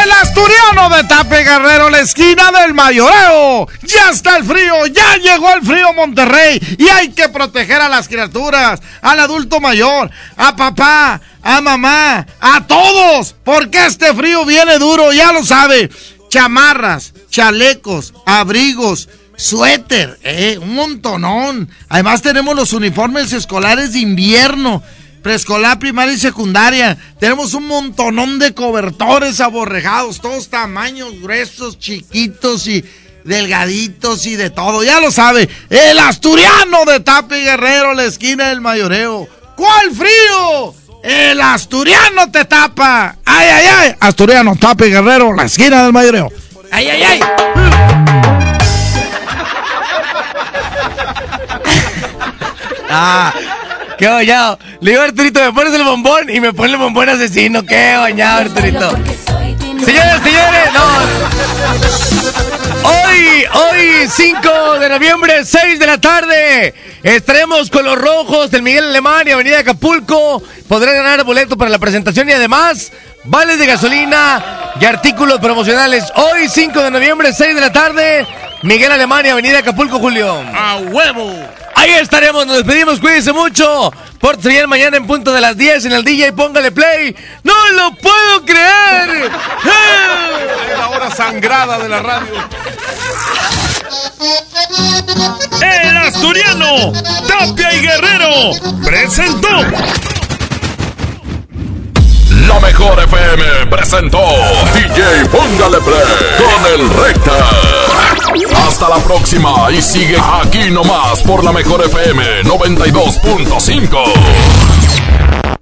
El asturiano de Tape Guerrero, la esquina del mayoreo. Ya está el frío, ya llegó el frío Monterrey y hay que proteger a las criaturas, al adulto mayor, a papá, a mamá, a todos, porque este frío viene duro, ya lo sabe. Chamarras, chalecos, abrigos, suéter, eh, un montonón. Además tenemos los uniformes escolares de invierno, preescolar, primaria y secundaria. Tenemos un montonón de cobertores aborrejados, todos tamaños gruesos, chiquitos y delgaditos y de todo. Ya lo sabe, el asturiano de Tapi Guerrero, la esquina del mayoreo. ¿Cuál frío? El asturiano te tapa. Ay, ay, ay. Asturiano, Tapi Guerrero, la esquina del mayoreo. Ay, ay, ay. Ah, qué bañado. Le digo a Arturito, me pones el bombón y me pone el bombón asesino. Qué bañado, Arturito. Señores, señores, no. Hoy, hoy, 5 de noviembre, 6 de la tarde, estaremos con los rojos del Miguel Alemán y Avenida Acapulco. Podrán ganar boleto para la presentación y además vales de gasolina y artículos promocionales. Hoy, 5 de noviembre, 6 de la tarde, Miguel Alemán y Avenida Acapulco, Julio. ¡A huevo! Ahí estaremos, nos despedimos, cuídense mucho. Pórtense bien mañana en punto de las 10 en el DJ, póngale play. ¡No lo puedo creer! Es la hora sangrada de la radio. El asturiano Tapia y Guerrero presentó. La mejor FM presentó DJ Póngale Play con el Recta. Hasta la próxima y sigue aquí nomás por la mejor FM 92.5.